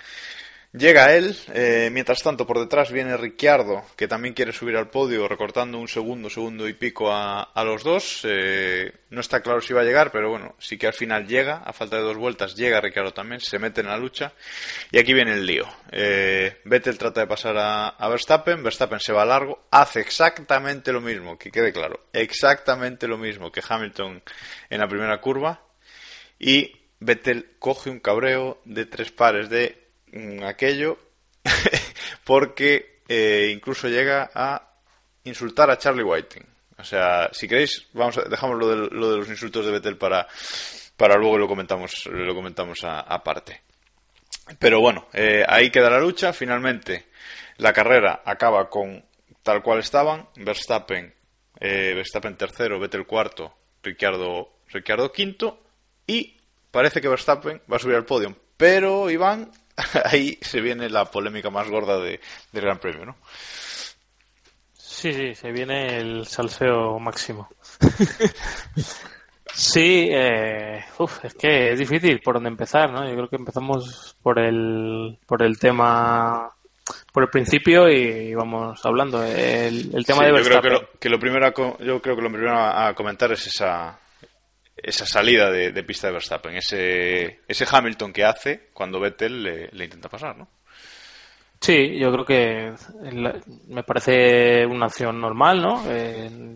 Llega él, eh, mientras tanto por detrás viene Ricciardo, que también quiere subir al podio, recortando un segundo, segundo y pico a, los dos. Eh, no está claro si va a llegar, pero bueno, sí que al final llega, a falta de dos vueltas, llega Ricciardo también, se mete en la lucha. Y aquí viene el lío. Eh, Vettel trata de pasar a, a Verstappen, Verstappen se va largo, hace exactamente lo mismo, que quede claro, exactamente lo mismo que Hamilton en la primera curva. Y Vettel coge un cabreo de tres pares de aquello porque eh, incluso llega a insultar a Charlie Whiting. O sea, si queréis, vamos a, dejamos lo de, lo de los insultos de Vettel para, para luego lo comentamos, lo comentamos aparte. Pero bueno, eh, ahí queda la lucha. Finalmente, la carrera acaba con tal cual estaban. Verstappen, eh, Verstappen tercero, Vettel cuarto, Ricciardo, Ricciardo quinto. Y parece que Verstappen va a subir al podio. Pero, Iván, ahí se viene la polémica más gorda de, del Gran Premio, ¿no? Sí, sí, se viene el salseo máximo. sí, eh, es que es difícil por dónde empezar, ¿no? Yo creo que empezamos por el, por el tema, por el principio y vamos hablando. El, tema de Verstappen. Yo creo que lo, que lo primero, yo creo que lo primero a comentar es esa, esa salida de, pista de Verstappen, ese, Hamilton que hace cuando Vettel le, intenta pasar, ¿no? Sí, yo creo que me parece una acción normal, ¿no?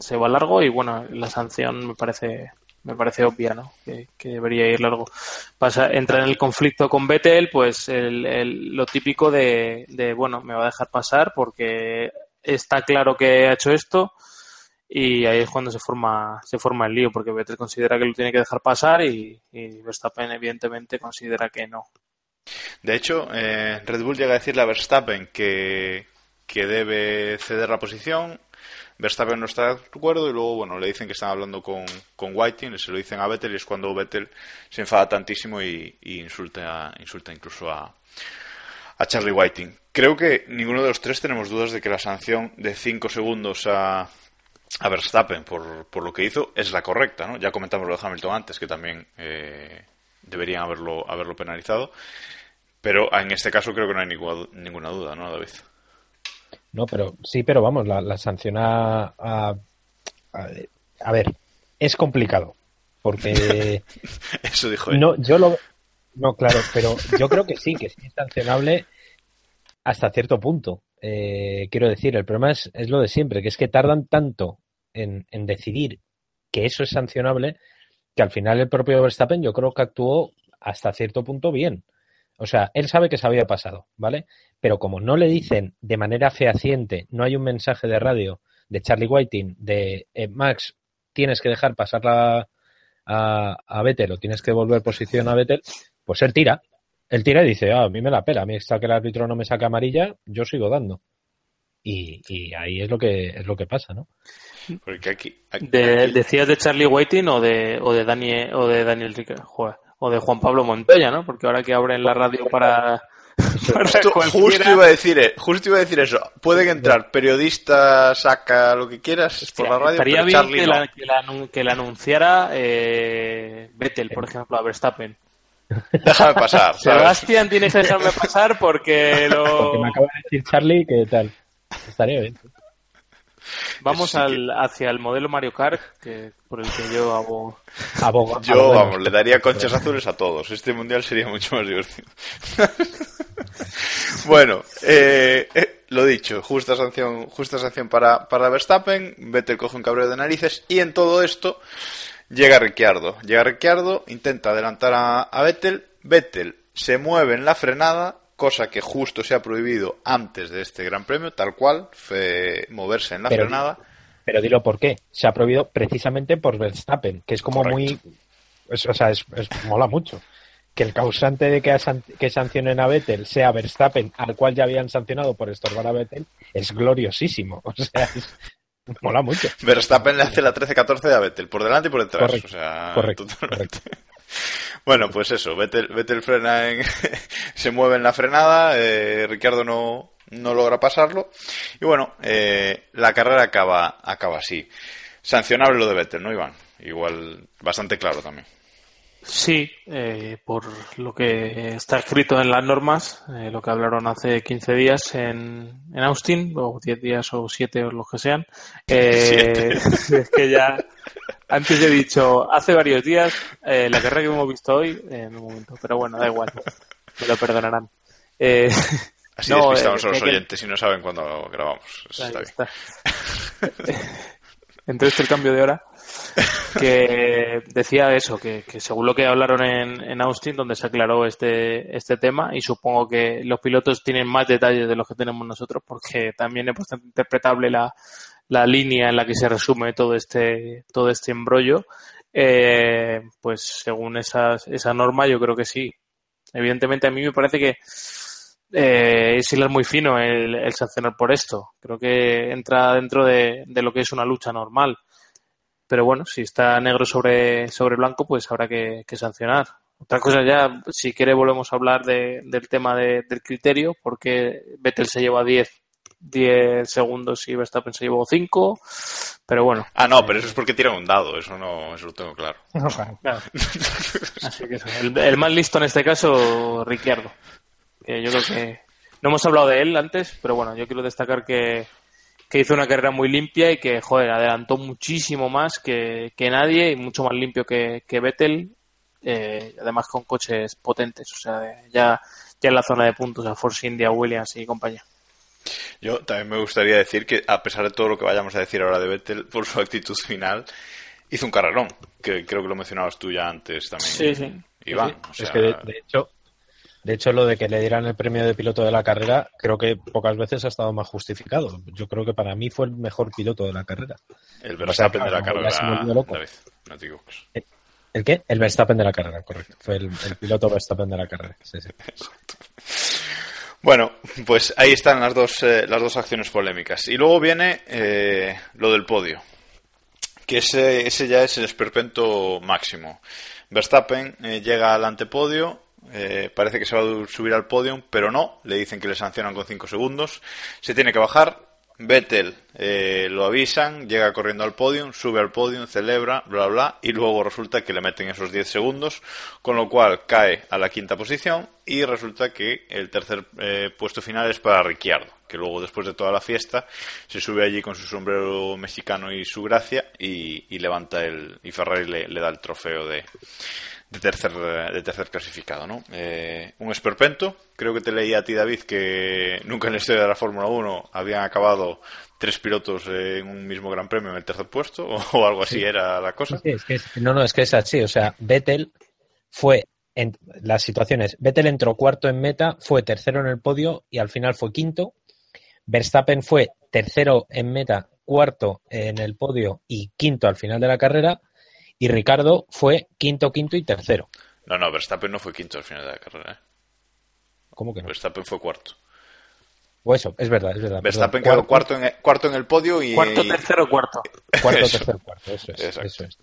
Se va largo y bueno, la sanción me parece me parece obvia, ¿no? Que, debería ir largo. Pasa, entra en el conflicto con Vettel, pues el, lo típico de, bueno, me va a dejar pasar porque está claro que ha hecho esto, y ahí es cuando se forma se forma el lío porque Vettel considera que lo tiene que dejar pasar y, Verstappen evidentemente considera que no de hecho eh, Red Bull llega a decirle a Verstappen que, que debe ceder la posición Verstappen no está de acuerdo y luego bueno le dicen que están hablando con, con Whiting se lo dicen a Vettel y es cuando Vettel se enfada tantísimo y, insulta insulta incluso a a Charlie Whiting. Creo que ninguno de los tres tenemos dudas de que la sanción de 5 segundos a, a Verstappen por, por lo que hizo es la correcta, ¿no? Ya comentamos lo de Hamilton antes, que también eh, deberían haberlo, haberlo penalizado, pero en este caso creo que no hay ninguna, ninguna duda, ¿no, David? No, pero sí, pero vamos, la, la sanción a, a, a, ver, es complicado, porque... Eso dijo él. No, yo lo... No, claro, pero yo creo que sí, que sí es sancionable hasta cierto punto. Eh, quiero decir, el problema es, lo de siempre, que es que tardan tanto en, en, decidir que eso es sancionable que al final el propio Verstappen yo creo que actuó hasta cierto punto bien. O sea, él sabe que se había pasado, ¿vale? Pero como no le dicen de manera fehaciente, no hay un mensaje de radio de Charlie Whiting de eh, Max, tienes que dejar pasar la, a, a Vettel o tienes que volver posición a Vettel, pues él tira. Él tira y dice, ah, a mí me la pela, a mí está que el árbitro no me saca amarilla, yo sigo dando. Y, y ahí es lo que es lo que pasa, ¿no? Porque aquí, aquí- De- aquí- ¿Decías de Charlie Whiting o de, o de Daniel, o de Daniel o de Juan Pablo Montoya, ¿no? Porque ahora que abren la radio para, Justo, iba a decir, eh, justo iba a decir eso. Pueden entrar periodistas, saca lo que quieras por la radio, Estaría pero bien Charlie que, no. la, que, la anun- que la anunciara eh, Vettel, por ejemplo, a Verstappen. Déjame pasar, ¿sabes? Sebastián, tienes que dejarme pasar porque lo... Porque me acaba de decir Charlie que tal. Estaría bien. Vamos sí al, hacia el modelo Mario Kart, que, por el que yo hago... Aboga- Yo, abogamos. vamos, le daría conchas azules a todos. Este mundial sería mucho más divertido. bueno, eh, eh, lo dicho, justa sanción, justa sanción para, para Verstappen. Vettel coge un cabreo de narices y en todo esto llega Ricciardo. Llega Ricciardo, intenta adelantar a, a Vettel. Vettel se mueve en la frenada, cosa que justo se ha prohibido antes de este Gran Premio, tal cual, fue moverse en la Pero- frenada. Pero dilo por qué. Se ha prohibido precisamente por Verstappen, que es como Correcto. muy. es- o sea, es, es- mola mucho. Que el causante de que, que sancionen a Vettel sea Verstappen, al cual ya habían sancionado por estorbar a Vettel, es gloriosísimo. O sea, es- mola mucho. Verstappen le hace la 13-14 a Vettel, por delante y por detrás. Correcto, o sea, correcto, totalmente. Bueno, pues eso, Vettel, Vettel frena en, se mueve en la frenada, eh, Ricardo no, no logra pasarlo. Y bueno, eh, la carrera acaba, acaba así. Sancionable lo de Vettel, ¿no, Iván? Igual, bastante claro también. Sí, eh, por lo que está escrito en las normas, eh, lo que hablaron hace 15 días en, en Austin, o 10 días o 7 o los que sean. Eh, es que ya, antes he dicho, hace varios días, eh, la carrera que hemos visto hoy, eh, en un momento, pero bueno, da igual, me lo perdonarán. Eh, Así no, despistamos a los que- oyentes y no saben cuándo grabamos. Eso está bien. este el cambio de hora, que decía eso, que, según lo que hablaron en, Austin, donde se aclaró este, este tema, y supongo que los pilotos tienen más detalles de los que tenemos nosotros, porque también es bastante interpretable la, la línea en la que se resume todo este, todo este embrollo, eh, pues según esas, esa norma yo creo que sí. Evidentemente a mí me parece que eh, es muy fino el, sancionar por esto. Creo que entra dentro de, de lo que es una lucha normal. Pero bueno, si está negro sobre, sobre blanco, pues habrá que, que sancionar. Otra cosa ya, si quiere volvemos a hablar de- del tema de- del criterio, porque Vettel se lleva 10, 10 segundos y Verstappen se llevó 5. Pero bueno, Ah, no, pero eso es porque tiran un dado, eso no, eso lo tengo claro. Claro. Así que eso. El, el más listo en este caso, Ricciardo. Que yo creo que no hemos hablado de él antes, pero bueno, yo quiero destacar que, que hizo una carrera muy limpia y que, joder, adelantó muchísimo más que, que nadie y mucho más limpio que, que Vettel, eh, además con coches potentes, o sea, de- ya, ya en la zona de puntos, a Force India, Williams y compañía. Yo también me gustaría decir que, a pesar de todo lo que vayamos a decir ahora de Vettel, por su actitud final, hizo un carrerón, que creo que lo mencionabas tú ya antes también. Sí, sí. Iván, o es que de, de hecho, de hecho lo de que le dieran el premio de piloto de la carrera, creo que pocas veces ha estado más justificado. Yo creo que para mí fue el mejor piloto de la carrera. el o sea, Verstappen de la carrera, no te equivoques. ¿El qué? El Verstappen de la carrera, correcto. Fue el, el piloto Verstappen de la carrera. Sí, sí. Bueno, pues ahí están las dos, eh, las dos acciones polémicas. Y luego viene eh, lo del podio, que ese, ese ya es el esperpento máximo. Verstappen eh, llega al antepodio, eh, parece que se va a subir al podio, pero no, le dicen que le sancionan con 5 segundos, se tiene que bajar, Vettel eh, lo avisan, llega corriendo al podio, sube al podio, celebra, bla bla, y luego resulta que le meten esos 10 segundos, con lo cual cae a la quinta posición y resulta que el tercer eh, puesto final es para Ricciardo, que luego después de toda la fiesta se sube allí con su sombrero mexicano y su gracia y, y levanta el y Ferrari le, le da el trofeo de, de tercer, de tercer clasificado, ¿no? Eh, un esperpento, creo que te leí a ti, David, que nunca en la historia de la Fórmula 1 habían acabado tres pilotos en un mismo Gran Premio en el tercer puesto, o, algo así era la cosa. Sí, es que es- no, no, es que es así. O sea, Vettel fue. En, las situaciones. Vettel entró cuarto en meta, fue tercero en el podio y al final fue quinto. Verstappen fue tercero en meta, cuarto en el podio y quinto al final de la carrera. Y Ricardo fue quinto, quinto y tercero. No, no, Verstappen no fue quinto al final de la carrera, ¿eh? ¿Cómo que no? Verstappen fue cuarto. O eso, es verdad, es verdad. Verstappen perdón. quedó cuarto en, el, cuarto en el podio y... Cuarto, tercero, cuarto. Cuarto, Eso. tercer, cuarto. Eso es. Eso es. Eso es.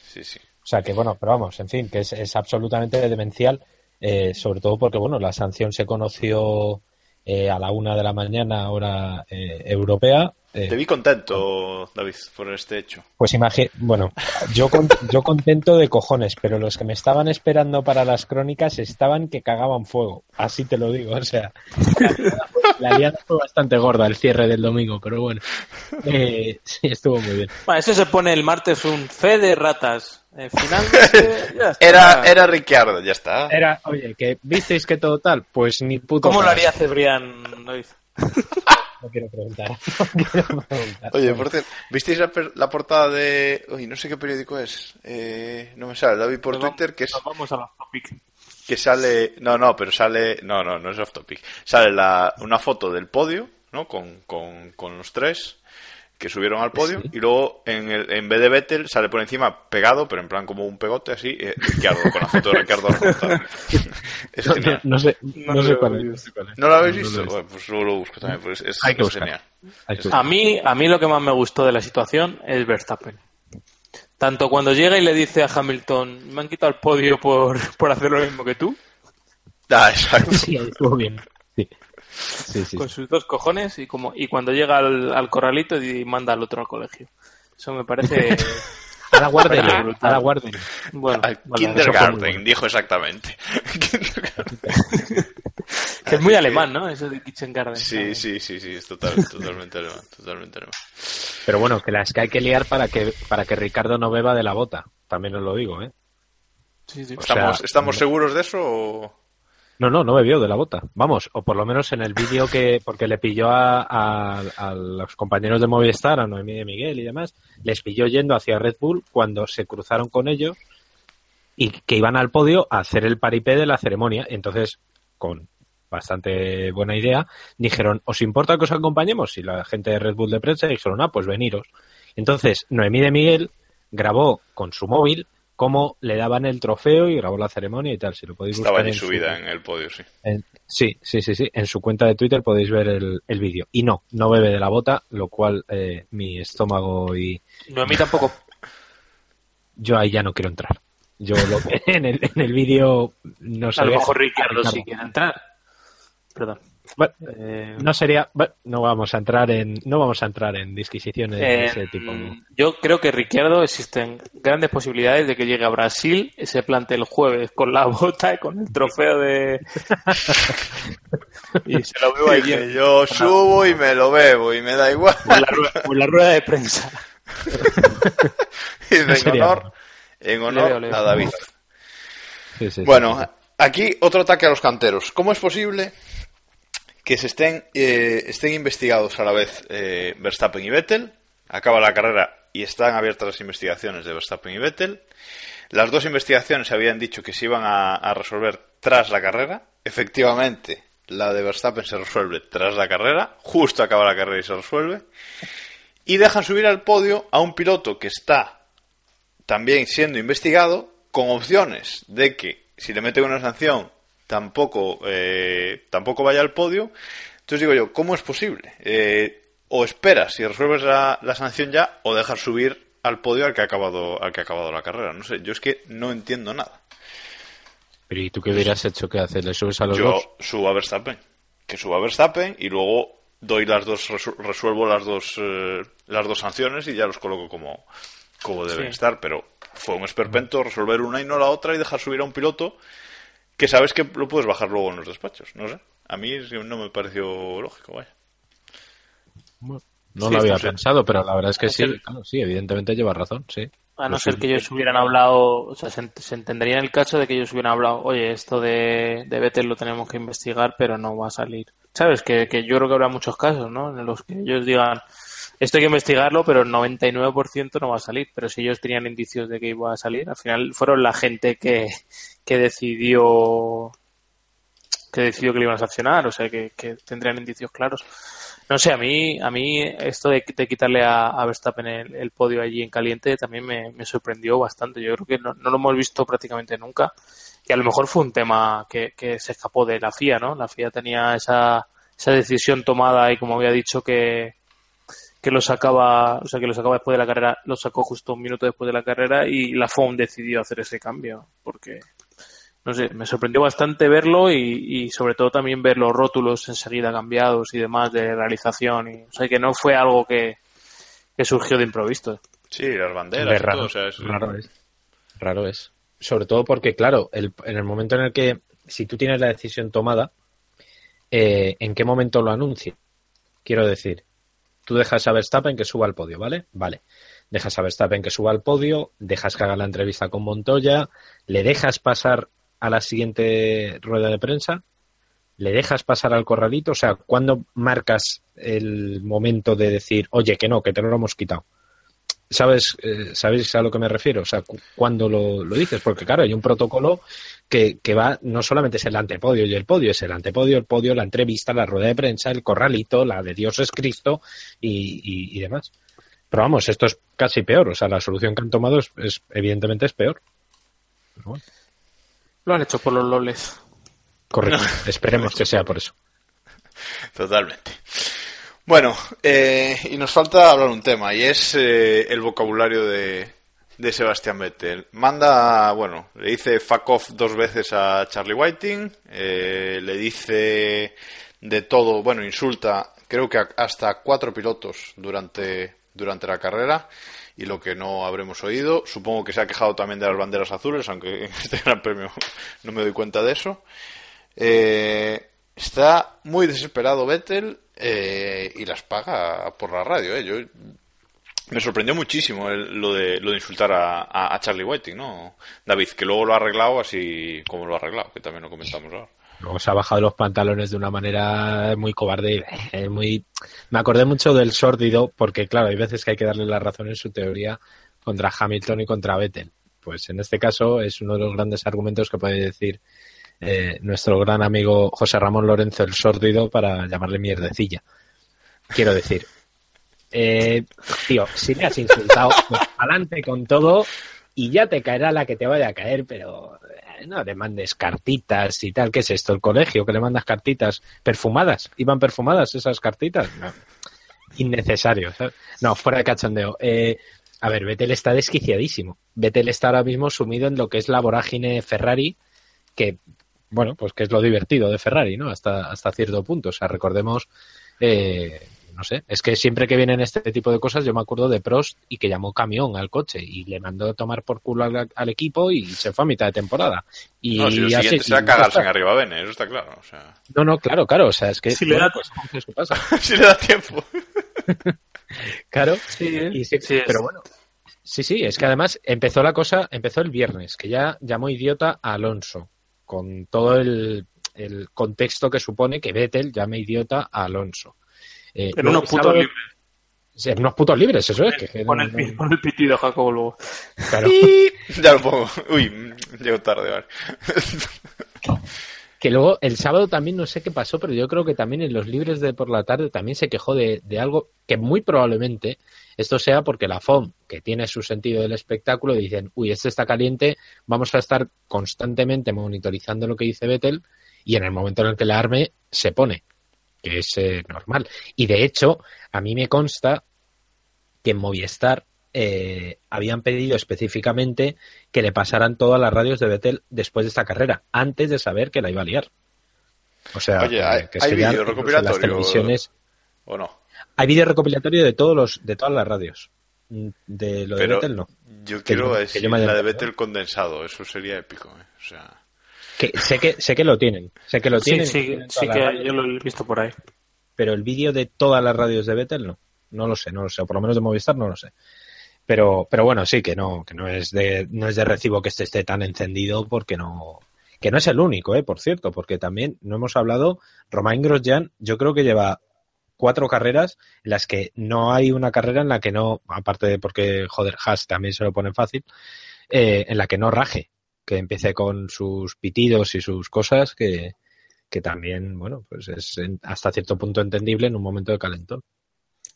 Sí, sí. O sea que bueno, pero vamos, en fin, que es, es absolutamente demencial, eh, sobre todo porque bueno, la sanción se conoció eh, a la una de la mañana hora eh, europea. eh, Te vi contento, David, por este hecho. pues imagínate, bueno, yo con- yo contento de cojones, pero los que me estaban esperando para las crónicas estaban que cagaban fuego, así te lo digo, o sea, la liada fue bastante gorda el cierre del domingo, pero bueno, eh, sí estuvo muy bien. Bueno, eso se pone el martes un fe de ratas. El final eh, ya está. Era, era Ricciardo, ya está. Era, oye, que visteis que todo tal, pues ni puto. ¿Cómo lo haría Cebrián, David? No quiero preguntar. No quiero preguntar. Oye, por cierto, ¿visteis la, per- la portada de... Uy, no sé qué periódico es. Eh, no me sale, David por Nos vamos- Twitter, que es... vamos a los topic. Que sale no no pero sale no no no es off topic sale la, una foto del podio no con, con, con los tres que subieron al podio y luego en, el, en vez de Vettel sale por encima pegado pero en plan como un pegote así eh, Ricciardo con la foto de Ricardo es No, genial no sé, no, No sé lo cuál es. no sé cuál es. ¿no lo habéis No, no visto? lo he visto. Bueno, pues luego lo busco también pues es, Hay que es buscar. genial Hay que- A mí, a mí lo que más me gustó de la situación es Verstappen. Tanto cuando llega y le dice a Hamilton, me han quitado el podio por, por hacer lo mismo que tú, ah exacto Sí, estuvo bien. Sí, sí, sí. con sus dos cojones, y como y cuando llega al, al corralito y manda al otro al colegio. Eso me parece... A la brutal. a la guardería. bueno, muy kindergarten bueno. dijo exactamente Que es muy alemán, ¿no? Eso de Kitchen Garden. sí sí sí sí es total, totalmente alemán totalmente alemán Pero bueno, que las que hay que liar para que, para que Ricardo no beba de la bota. También os lo digo, ¿eh? Sí, sí. O sea, ¿Estamos, ¿estamos seguros de eso o...? No, no, no bebió de la bota. Vamos, o por lo menos en el vídeo que, porque le pilló a, a- a los compañeros de Movistar, a Noemí de Miguel y demás, les pilló yendo hacia Red Bull cuando se cruzaron con ellos y que iban al podio a hacer el paripé de la ceremonia. Entonces, con bastante buena idea, dijeron, ¿os importa que os acompañemos? Y la gente de Red Bull de prensa dijeron, ah, pues veniros. Entonces, Noemí de Miguel grabó con su móvil cómo le daban el trofeo y grabó la ceremonia y tal. Si lo podéis Estaba buscar allí en su- subida en el podio, sí. en- sí, sí, sí, sí. En su cuenta de Twitter podéis ver el, el vídeo. Y no, no bebe de la bota, lo cual eh, mi estómago y No, a mí tampoco. yo ahí ya no quiero entrar. Yo lo que en el, en el vídeo no sé. A lo mejor Ricardo sí quiere entrar. Perdón. Bueno, Eh, no sería, bueno, no vamos a entrar en, no vamos a entrar en disquisiciones de Eh, ese tipo. Yo creo que Ricciardo existen grandes posibilidades de que llegue a Brasil, se plante el jueves con la bota y con el trofeo de. y se lo veo ahí bien. yo subo y me lo bebo y me da igual. En la, rueda, en la rueda de prensa. Y en honor, en honor a David. Sí, sí, sí, Bueno, sí. aquí otro ataque a los canteros. ¿Cómo es posible que se estén, eh, estén investigados a la vez eh, Verstappen y Vettel? Acaba la carrera y están abiertas las investigaciones de Verstappen y Vettel. Las dos investigaciones se habían dicho que se iban a, a resolver tras la carrera. Efectivamente, la de Verstappen se resuelve tras la carrera. Justo acaba la carrera y se resuelve. Y dejan subir al podio a un piloto que está también siendo investigado con opciones de que si le meten una sanción tampoco eh, tampoco vaya al podio entonces digo yo cómo es posible Eh, o esperas y resuelves la, la sanción ya o dejas subir al podio al que ha acabado al que ha acabado la carrera no sé yo es que no entiendo nada Pero ¿y tú qué hubieras hecho? ¿Qué haces? ¿Le subes a los yo dos? subo a Verstappen que suba a Verstappen y luego doy las dos resu- resuelvo las dos eh, las dos sanciones y ya los coloco como como deben Sí. estar pero fue un esperpento resolver una y no la otra y dejar subir a un piloto que sabes que lo puedes bajar luego en los despachos no sé a mí no me pareció lógico vaya No Sí, lo había pensado, pero la verdad es que sí, Sí. claro, sí, evidentemente lleva razón, sí. A no Lo ser que ellos hubieran hablado, o sea, se, ent- se entendería en el caso de que ellos hubieran hablado, oye, esto de, de Vettel lo tenemos que investigar, pero no va a salir. ¿Sabes? Que, que yo creo que habrá muchos casos, ¿no? En los que ellos digan, esto hay que investigarlo, pero el 99% no va a salir. Pero si ellos tenían indicios de que iba a salir, al final fueron la gente que, que decidió que decidió que le iban a sancionar, o sea, que, que tendrían indicios claros. No sé, a mí, a mí esto de, quitarle a, Verstappen el, el podio allí en caliente también me, me sorprendió bastante. Yo creo que no, no lo hemos visto prácticamente nunca. Y a lo mejor fue un tema que, que se escapó de la FIA, ¿no? La FIA tenía esa, esa decisión tomada y como había dicho que, que lo sacaba, o sea, que lo sacaba después de la carrera, lo sacó justo un minuto después de la carrera y la FOM decidió hacer ese cambio porque no sé, me sorprendió bastante verlo y, y sobre todo también ver los rótulos enseguida cambiados y demás de realización. Y, o sea, que no fue algo que, que surgió de improviso. Sí, las banderas y raro, todo, o sea, es- raro es. Raro es. Sobre todo porque, claro, el- en el momento en el que, si tú tienes la decisión tomada, eh, ¿en qué momento lo anuncia? Quiero decir, tú dejas a Verstappen que suba al podio, ¿vale? Vale. Dejas a Verstappen que suba al podio, dejas que haga la entrevista con Montoya, le dejas pasar a la siguiente rueda de prensa, le dejas pasar al corralito, o sea, ¿cuándo marcas el momento de decir, oye, que no, que te lo hemos quitado? ¿Sabes, eh, ¿Sabéis a lo que me refiero? O sea, cu- ¿cuándo lo, lo dices? Porque, claro, hay un protocolo que, que va, no solamente es el antepodio y el podio, es el antepodio, el podio, la entrevista, la rueda de prensa, el corralito, la de Dios es Cristo y, y- y demás. Pero vamos, esto es casi peor. O sea, la solución que han tomado es, es- evidentemente es peor. Pero bueno, Lo han hecho por los loles. correcto. Esperemos que sea por eso. Totalmente. Bueno, eh, y nos falta hablar un tema, y es eh, el vocabulario de, de Sebastián Vettel. Manda, bueno, le dice fuck off dos veces a Charlie Whiting, eh, le dice de todo, bueno, insulta, creo que hasta cuatro pilotos durante, durante la carrera, y lo que no habremos oído. Supongo que se ha quejado también de las banderas azules, aunque en este gran premio no me doy cuenta de eso. Eh, está muy desesperado Vettel eh, y las paga por la radio. eh. Yo, me sorprendió muchísimo el- lo, de, lo de insultar a, Charlie Whiting, ¿no? David, que luego lo ha arreglado así como lo ha arreglado, que también lo comentamos ahora. Luego se ha bajado los pantalones de una manera muy cobarde. eh, muy... Me acordé mucho del sórdido, porque claro, hay veces que hay que darle la razón en su teoría contra Hamilton y contra Vettel. Pues en este caso es uno de los grandes argumentos que puede decir eh, nuestro gran amigo José Ramón Lorenzo el sórdido para llamarle mierdecilla. Quiero decir, eh, tío, si me has insultado, pues adelante con todo y ya te caerá la que te vaya a caer, pero eh, no le mandes cartitas y tal. ¿Qué es esto? ¿El colegio que le mandas cartitas perfumadas? ¿Iban perfumadas esas cartitas? No. Innecesario. No, fuera de cachondeo. A ver, Vettel está desquiciadísimo. Vettel está ahora mismo sumido en lo que es la vorágine Ferrari, que, bueno, pues que es lo divertido de Ferrari, ¿no? Hasta, hasta cierto punto. O sea, recordemos, eh, no sé, es que siempre que vienen este tipo de cosas, yo me acuerdo de Prost y que llamó camión al coche y le mandó a tomar por culo al, al equipo y se fue a mitad de temporada. Y No, si lo así- siguiente será cagarse en arriba Bene, eso está claro. O sea, No, no, claro, claro. O sea, es que. Si le da- pues, eso pasa. si le da tiempo. Claro. Sí, Y sí, pero bueno. Sí, sí, es que además empezó la cosa, empezó el viernes, que ya llamó idiota a Alonso, con todo el, el contexto que supone que Vettel llame idiota a Alonso. Eh, En unos putos sábado- libres. Sí, en unos putos libres, eso es. Que, Pon el, pi- pon el pitido, Jacobo, luego. claro. ya lo pongo. Uy, llego tarde, vale. Que luego el sábado también no sé qué pasó, pero yo creo que también en los libres de por la tarde también se quejó de, algo que muy probablemente esto sea porque la FOM, que tiene su sentido del espectáculo, dicen, uy, este está caliente, vamos a estar constantemente monitorizando lo que dice Vettel y en el momento en el que la arme se pone, que es eh, normal. Y de hecho, a mí me consta que en Movistar eh, habían pedido específicamente que le pasaran todas las radios de Vettel después de esta carrera, antes de saber que la iba a liar. O sea, Oye, eh, ¿hay- que hay en recopilatorio? las televisiones. ¿O no? Hay vídeo recopilatorio de todos los, de todas las radios. De lo de Vettel no. yo Que quiero que decir yo me haya la de. Vettel condensado, eso sería épico. ¿eh? O sea, Que, sé que sé que lo tienen, sé que lo Sí, tienen, sí, tienen sí todas que yo lo he visto por ahí. pero el vídeo de todas las radios de Vettel no, no lo sé, no lo sé, o por lo menos de Movistar no lo sé. Pero, pero bueno, sí, que no, que no es de, no es de recibo que este esté tan encendido porque no, que no es el único, eh, por cierto, porque también no hemos hablado, Romain Grosjean, yo creo que lleva cuatro carreras en las que no hay una carrera en la que no, aparte de porque, joder, Haas también se lo pone fácil, eh, en la que no raje, que empiece con sus pitidos y sus cosas que, que también, bueno, pues es hasta cierto punto entendible en un momento de calentón.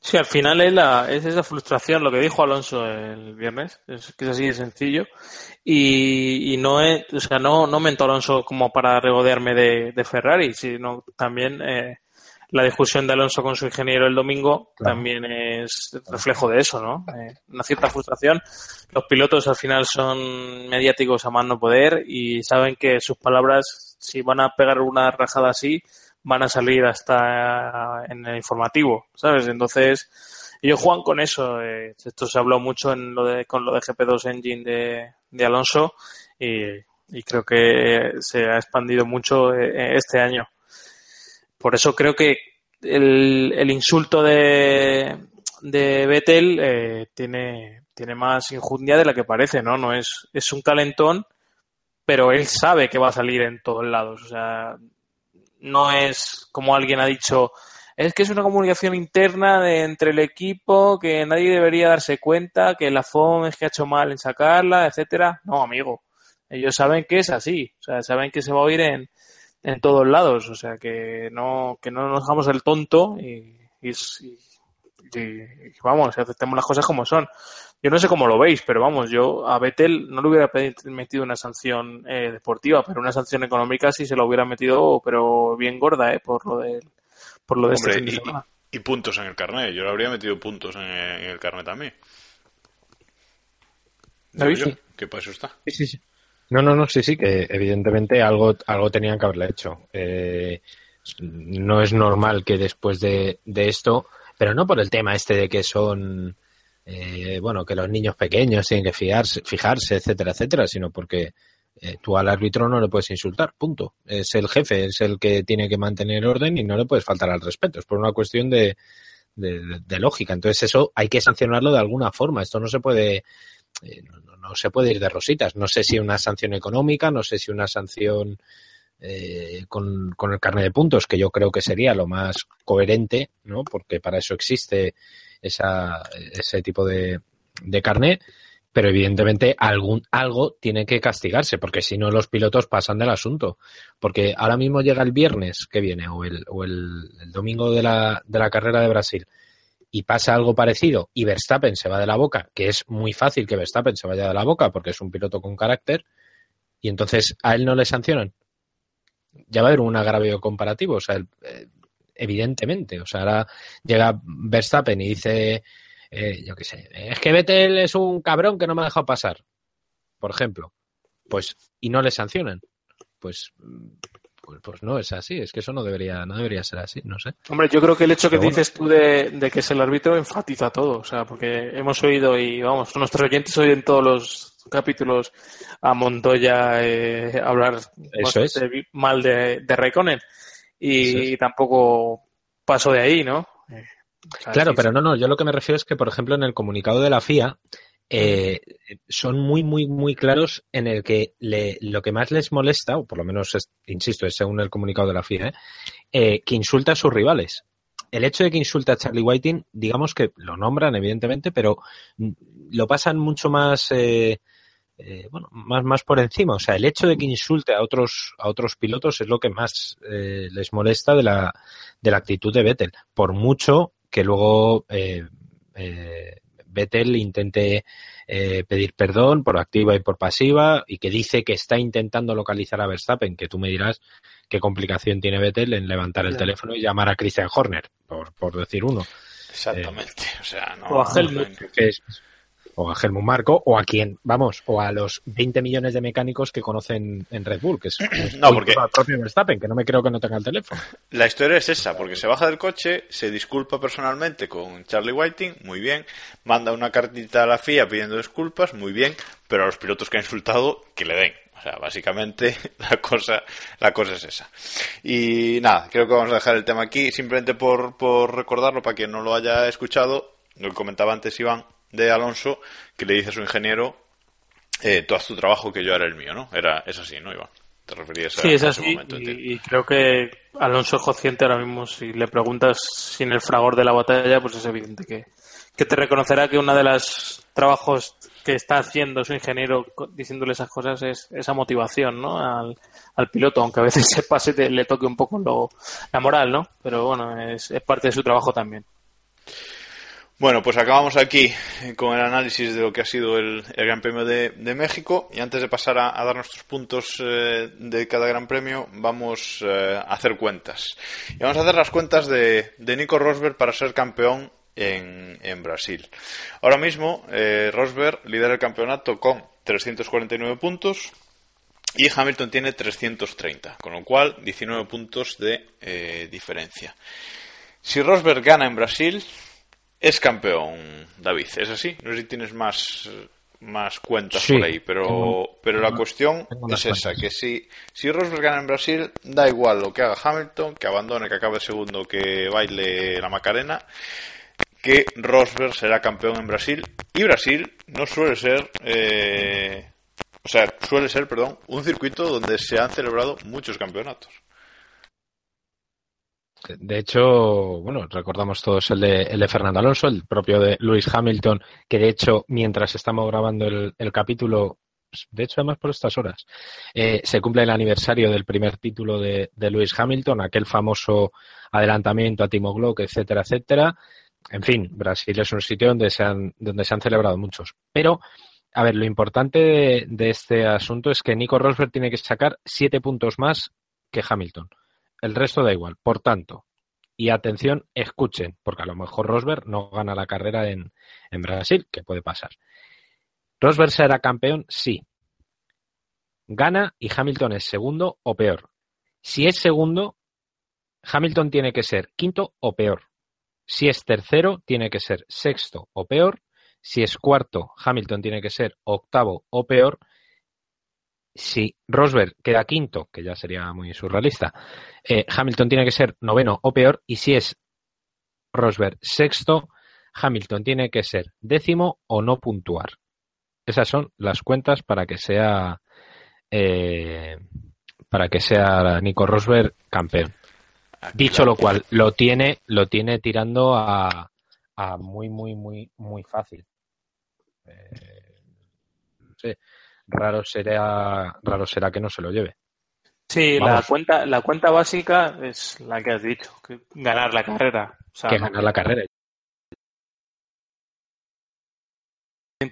Sí, al final es, la, es esa frustración, lo que dijo Alonso el viernes, es que es así de sencillo. Y, y no es, o sea, no, no mentó Alonso como para regodearme de, de Ferrari, sino también eh, la discusión de Alonso con su ingeniero el domingo Claro. también es reflejo de eso, ¿no? Eh, una cierta frustración. Los pilotos al final son mediáticos a más no poder y saben que sus palabras, si van a pegar una rajada así, van a salir hasta en el informativo, ¿sabes? Entonces, ellos juegan con eso. eh, esto se habló mucho en lo de, con lo de GP2 Engine de, de Alonso y, y creo que se ha expandido mucho eh, este año. Por eso creo que el, el insulto de, de Vettel eh, tiene, tiene más injundia de la que parece, ¿no? No es, es un calentón, pero él sabe que va a salir en todos lados. O sea, no es como alguien ha dicho, es que es una comunicación interna de, entre el equipo que nadie debería darse cuenta, que la FOM es que ha hecho mal en sacarla, etcétera. No, amigo. Ellos saben que es así, o sea, saben que se va a oír en, en todos lados, o sea, que no, que no nos hagamos el tonto y, y vamos, aceptemos las cosas como son. Yo no sé cómo lo veis, pero vamos, yo a Vettel no le hubiera metido una sanción eh, deportiva, pero una sanción económica sí se la hubiera metido, pero bien gorda, ¿eh? Por lo de, por lo de este Hombre, fin de y, semana. y puntos en el carnet. Yo le habría metido puntos en, en el carnet también. ¿David? Sí. ¿Qué paso está? Sí, sí, sí. No, no, no, sí, sí, que evidentemente algo, algo tenían que haberle hecho. Eh, no es normal que después de, de esto, pero no por el tema este de que son, eh, bueno, que los niños pequeños tienen que fijarse, fijarse, etcétera, etcétera, sino porque eh, tú al árbitro no le puedes insultar, punto. Es el jefe, es el que tiene que mantener orden y no le puedes faltar al respeto. Es por una cuestión de, de, de- lógica. Entonces eso hay que sancionarlo de alguna forma. Esto no se puede, eh, no- no se puede ir de rositas. No sé si una sanción económica, no sé si una sanción eh, con, con el carnet de puntos, que yo creo que sería lo más coherente, ¿no? Porque para eso existe esa, ese tipo de, de carnet. Pero evidentemente algún, algo tiene que castigarse, porque si no los pilotos pasan del asunto. Porque ahora mismo llega el viernes que viene, o el, o el, el domingo de la, de la carrera de Brasil, y pasa algo parecido y Verstappen se va de la boca, que es muy fácil que Verstappen se vaya de la boca porque es un piloto con carácter, y entonces a él no le sancionan. Ya va a haber un agravio comparativo, o sea, el- eh, evidentemente. O sea, ahora llega Verstappen y dice, eh, yo qué sé, es que Vettel es un cabrón que no me ha dejado pasar, por ejemplo. Pues, y no le sancionan. Pues, pues, pues no es así, es que eso no debería, no debería ser así, no sé. Hombre, yo creo que el hecho que bueno. dices tú de, de que es el árbitro enfatiza todo, o sea, porque hemos oído y vamos, nuestros oyentes oyen todos los capítulos a Montoya eh, hablar Eso es. bastante mal de, de y tampoco pasó de ahí, ¿no? Eh, o sea, Claro, sí, pero no, no, yo lo que me refiero es que, por ejemplo, en el comunicado de la FIA eh, son muy, muy, muy claros en el que le- lo que más les molesta, o por lo menos, insisto, es según el comunicado de la FIA, ¿eh? Eh, que insulta a sus rivales. El hecho de que insulta a Charlie Whiting, digamos que lo nombran, evidentemente, pero lo pasan mucho más, eh, bueno, más, más por encima. O sea, el hecho de que insulte a otros, a otros pilotos es lo que más les molesta de la, de la actitud de Vettel. Por mucho que luego eh, Vettel intente eh, pedir perdón por activa y por pasiva y que dice que está intentando localizar a Verstappen, que tú me dirás qué complicación tiene Vettel en levantar el teléfono y llamar a Christian Horner, por, por decir uno. Exactamente. o sea, no. O a Helmut. no- Que es- o a Helmut Marco, o a quien, vamos, o a los 20 millones de mecánicos que conocen en Red Bull, que es No, porque- al propio Verstappen, que no me creo que no tenga el teléfono. La historia es esa, porque se baja del coche, se disculpa personalmente con Charlie Whiting, muy bien, manda una cartita a la FIA pidiendo disculpas, muy bien, pero a los pilotos que ha insultado, que le den. O sea, básicamente la cosa, la cosa es esa. Y nada, creo que vamos a dejar el tema aquí, simplemente por, por recordarlo para quien no lo haya escuchado, lo que comentaba antes Iván, de Alonso que le dice a su ingeniero, eh, tú haz tu trabajo que yo haré el mío, ¿no? Era, es así, ¿no, Iván? Te referías a, Sí, es a ese así. momento. Y, y creo que Alonso es consciente ahora mismo, si le preguntas sin el fragor de la batalla, pues es evidente que, que te reconocerá que uno de los trabajos que está haciendo su ingeniero diciéndole esas cosas es esa motivación ¿no? al, al piloto, aunque a veces se pase, te- le toque un poco lo, la moral, ¿no? Pero bueno, es, es parte de su trabajo también. Bueno, pues acabamos aquí con el análisis de lo que ha sido el, Gran Premio de, México y antes de pasar a, dar nuestros puntos eh, de cada Gran Premio vamos eh, a hacer cuentas. Y vamos a hacer las cuentas de, de Nico Rosberg para ser campeón en, Brasil. Ahora mismo eh, Rosberg lidera el campeonato con 349 puntos y Hamilton tiene 330, con lo cual 19 puntos de diferencia. Si Rosberg gana en Brasil, es campeón, David. ¿Es así? No sé si tienes más, más cuentas Sí, por ahí, pero, tengo- pero la cuestión tengo es esa, que si, si Rosberg gana en Brasil, da igual lo que haga Hamilton, que abandone, que acabe segundo, que baile la Macarena, que Rosberg será campeón en Brasil. Y Brasil no suele ser, eh, o sea, suele ser, perdón, un circuito donde se han celebrado muchos campeonatos. De hecho, bueno, recordamos todos el de, el de Fernando Alonso, el propio de Lewis Hamilton, que de hecho, mientras estamos grabando el, capítulo, de hecho, además por estas horas, eh, se cumple el aniversario del primer título de, de Lewis Hamilton, aquel famoso adelantamiento a Timo Glock, etcétera, etcétera. En fin, Brasil es un sitio donde se han, donde se han celebrado muchos. Pero, a ver, lo importante de este asunto es que Nico Rosberg tiene que sacar siete puntos más que Hamilton. El resto da igual. Por tanto, y atención, escuchen, porque a lo mejor Rosberg no gana la carrera en, en Brasil, que puede pasar. Rosberg será campeón, sí. Gana y Hamilton es segundo o peor. Si es segundo, Hamilton tiene que ser quinto o peor. Si es tercero, tiene que ser sexto o peor. Si es cuarto, Hamilton tiene que ser octavo o peor. Si Rosberg queda quinto, que ya sería muy surrealista, eh, Hamilton tiene que ser noveno o peor. Y si es Rosberg sexto, Hamilton tiene que ser décimo o no puntuar. Esas son las cuentas para que sea eh, para que sea Nico Rosberg campeón. Dicho lo cual, lo tiene, lo tiene tirando a, a muy, muy, muy, muy fácil. Eh, no sé, raro será, raro será que no se lo lleve. Sí, la cuenta, la cuenta básica es la que has dicho, que ganar la carrera. O sea, Que ganar la carrera.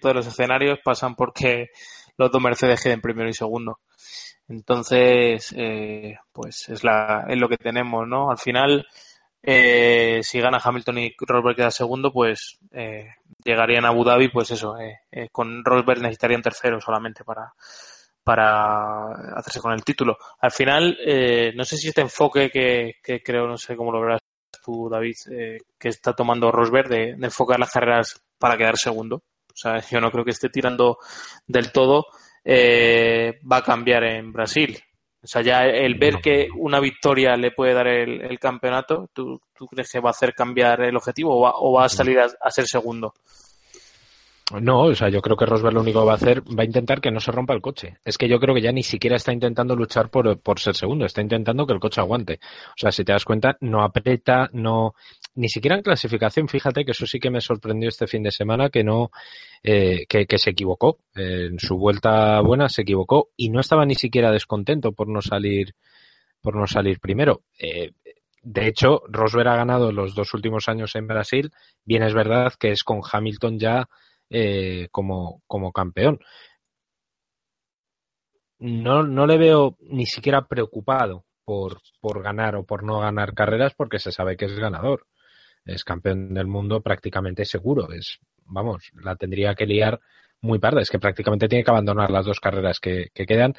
todos los escenarios pasan porque los dos Mercedes queden primero y segundo. Entonces, eh, pues es, la, es lo que tenemos, ¿no? Al final, eh, si gana Hamilton y Rosberg queda segundo, pues eh, llegarían a Abu Dhabi, pues eso, eh, eh, con Rosberg necesitarían tercero solamente para, para hacerse con el título. Al final, eh, no sé si este enfoque que, creo, no sé cómo lo verás tú, David, eh, que está tomando Rosberg de, de enfocar las carreras para quedar segundo. O sea, yo no creo que esté tirando del todo, va a cambiar en Brasil. O sea, ya el ver que una victoria le puede dar el, el campeonato, ¿tú, tú crees que va a hacer cambiar el objetivo o va, o va a salir a, a ser segundo? No, o sea, yo creo que Rosberg lo único que va a hacer, va a intentar que no se rompa el coche. Es que yo creo que ya ni siquiera está intentando luchar por, por ser segundo, está intentando que el coche aguante. O sea, si te das cuenta, no aprieta, no, ni siquiera en clasificación, fíjate que eso sí que me sorprendió este fin de semana, que no, eh, que, se equivocó. En su vuelta buena se equivocó y no estaba ni siquiera descontento por no salir, por no salir primero. Eh, de hecho, Rosberg ha ganado los dos últimos años en Brasil. Bien es verdad que es con Hamilton ya eh, como, como campeón. No, no le veo ni siquiera preocupado por, por ganar o por no ganar carreras porque se sabe que es ganador. Es campeón del mundo prácticamente seguro. Es, vamos, la tendría que liar muy parda. Es que prácticamente tiene que abandonar las dos carreras que, que quedan.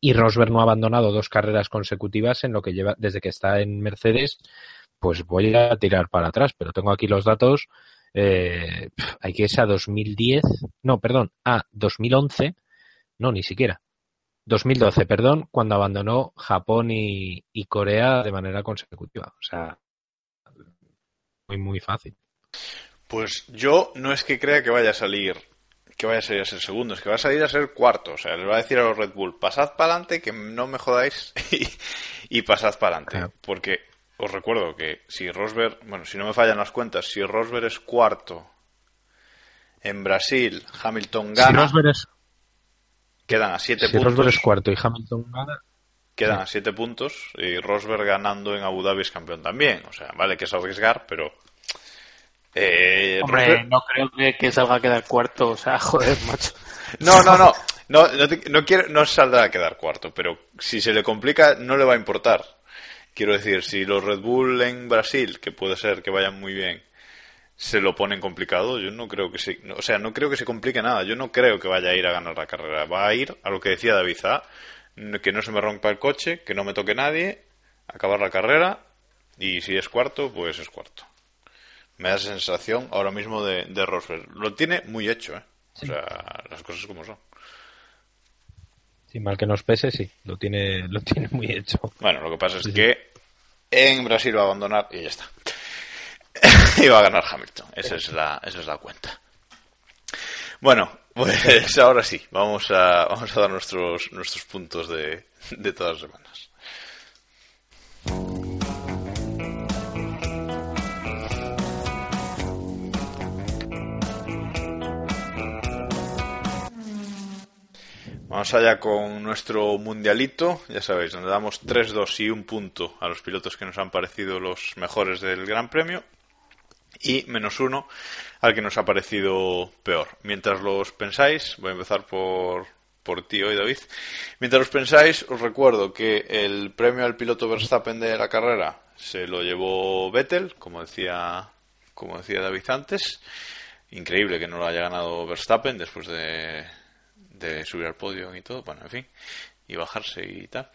Y Rosberg no ha abandonado dos carreras consecutivas en lo que lleva desde que está en Mercedes. Pues voy a tirar para atrás, pero tengo aquí los datos. Eh, hay que irse a 2010, no, perdón, a 2011, no, ni siquiera. 2012, perdón, cuando abandonó Japón y, y Corea de manera consecutiva. O sea, muy, muy fácil. Pues yo no es que crea que vaya a salir que vaya a salir a ser segundo, es que va a salir a ser cuarto. O sea, les va a decir a los Red Bull, pasad para adelante, que no me jodáis y, y pasad para adelante. Claro. Porque os recuerdo que si Rosberg, bueno, si no me fallan las cuentas, si Rosberg es cuarto en Brasil, Hamilton Si gana, Rosberg es, quedan a siete si puntos. Rosberg es cuarto y Hamilton gana, Quedan a 7 puntos y Rosberg ganando en Abu Dhabi es campeón también. O sea, vale que es arriesgar, pero. Eh, Hombre, Rosberg- no creo que, que salga a quedar cuarto. O sea, joder, macho. No, no, no. No, no, te- no quiere- no saldrá a quedar cuarto, pero si se le complica, no le va a importar. Quiero decir, si los Red Bull en Brasil, que puede ser que vayan muy bien, se lo ponen complicado, yo no creo que se, o sea, no creo que se complique nada. Yo no creo que vaya a ir a ganar la carrera. Va a ir a lo que decía David A, que no se me rompa el coche, que no me toque nadie, acabar la carrera y si es cuarto, pues es cuarto. Me da esa sensación ahora mismo de, de Rosberg. Lo tiene muy hecho, ¿eh? O sea, las cosas como son. sin mal que nos pese, sí, lo tiene, lo tiene muy hecho. Bueno, lo que pasa es Sí, sí. que en Brasil va a abandonar y ya está. y va a ganar Hamilton. Esa es la, esa es la cuenta. Bueno, pues ahora sí, vamos a, vamos a dar nuestros, nuestros puntos de, de todas las semanas. Vamos allá con nuestro mundialito, ya sabéis, donde damos 3-2 y un punto a los pilotos que nos han parecido los mejores del Gran Premio y menos uno al que nos ha parecido peor. Mientras los pensáis, voy a empezar por, por ti hoy, David. Mientras los pensáis, os recuerdo que el premio al piloto Verstappen de la carrera se lo llevó Vettel, como decía, como decía David antes. Increíble que no lo haya ganado Verstappen después de, de subir al podio y todo, bueno, en fin, y bajarse y tal.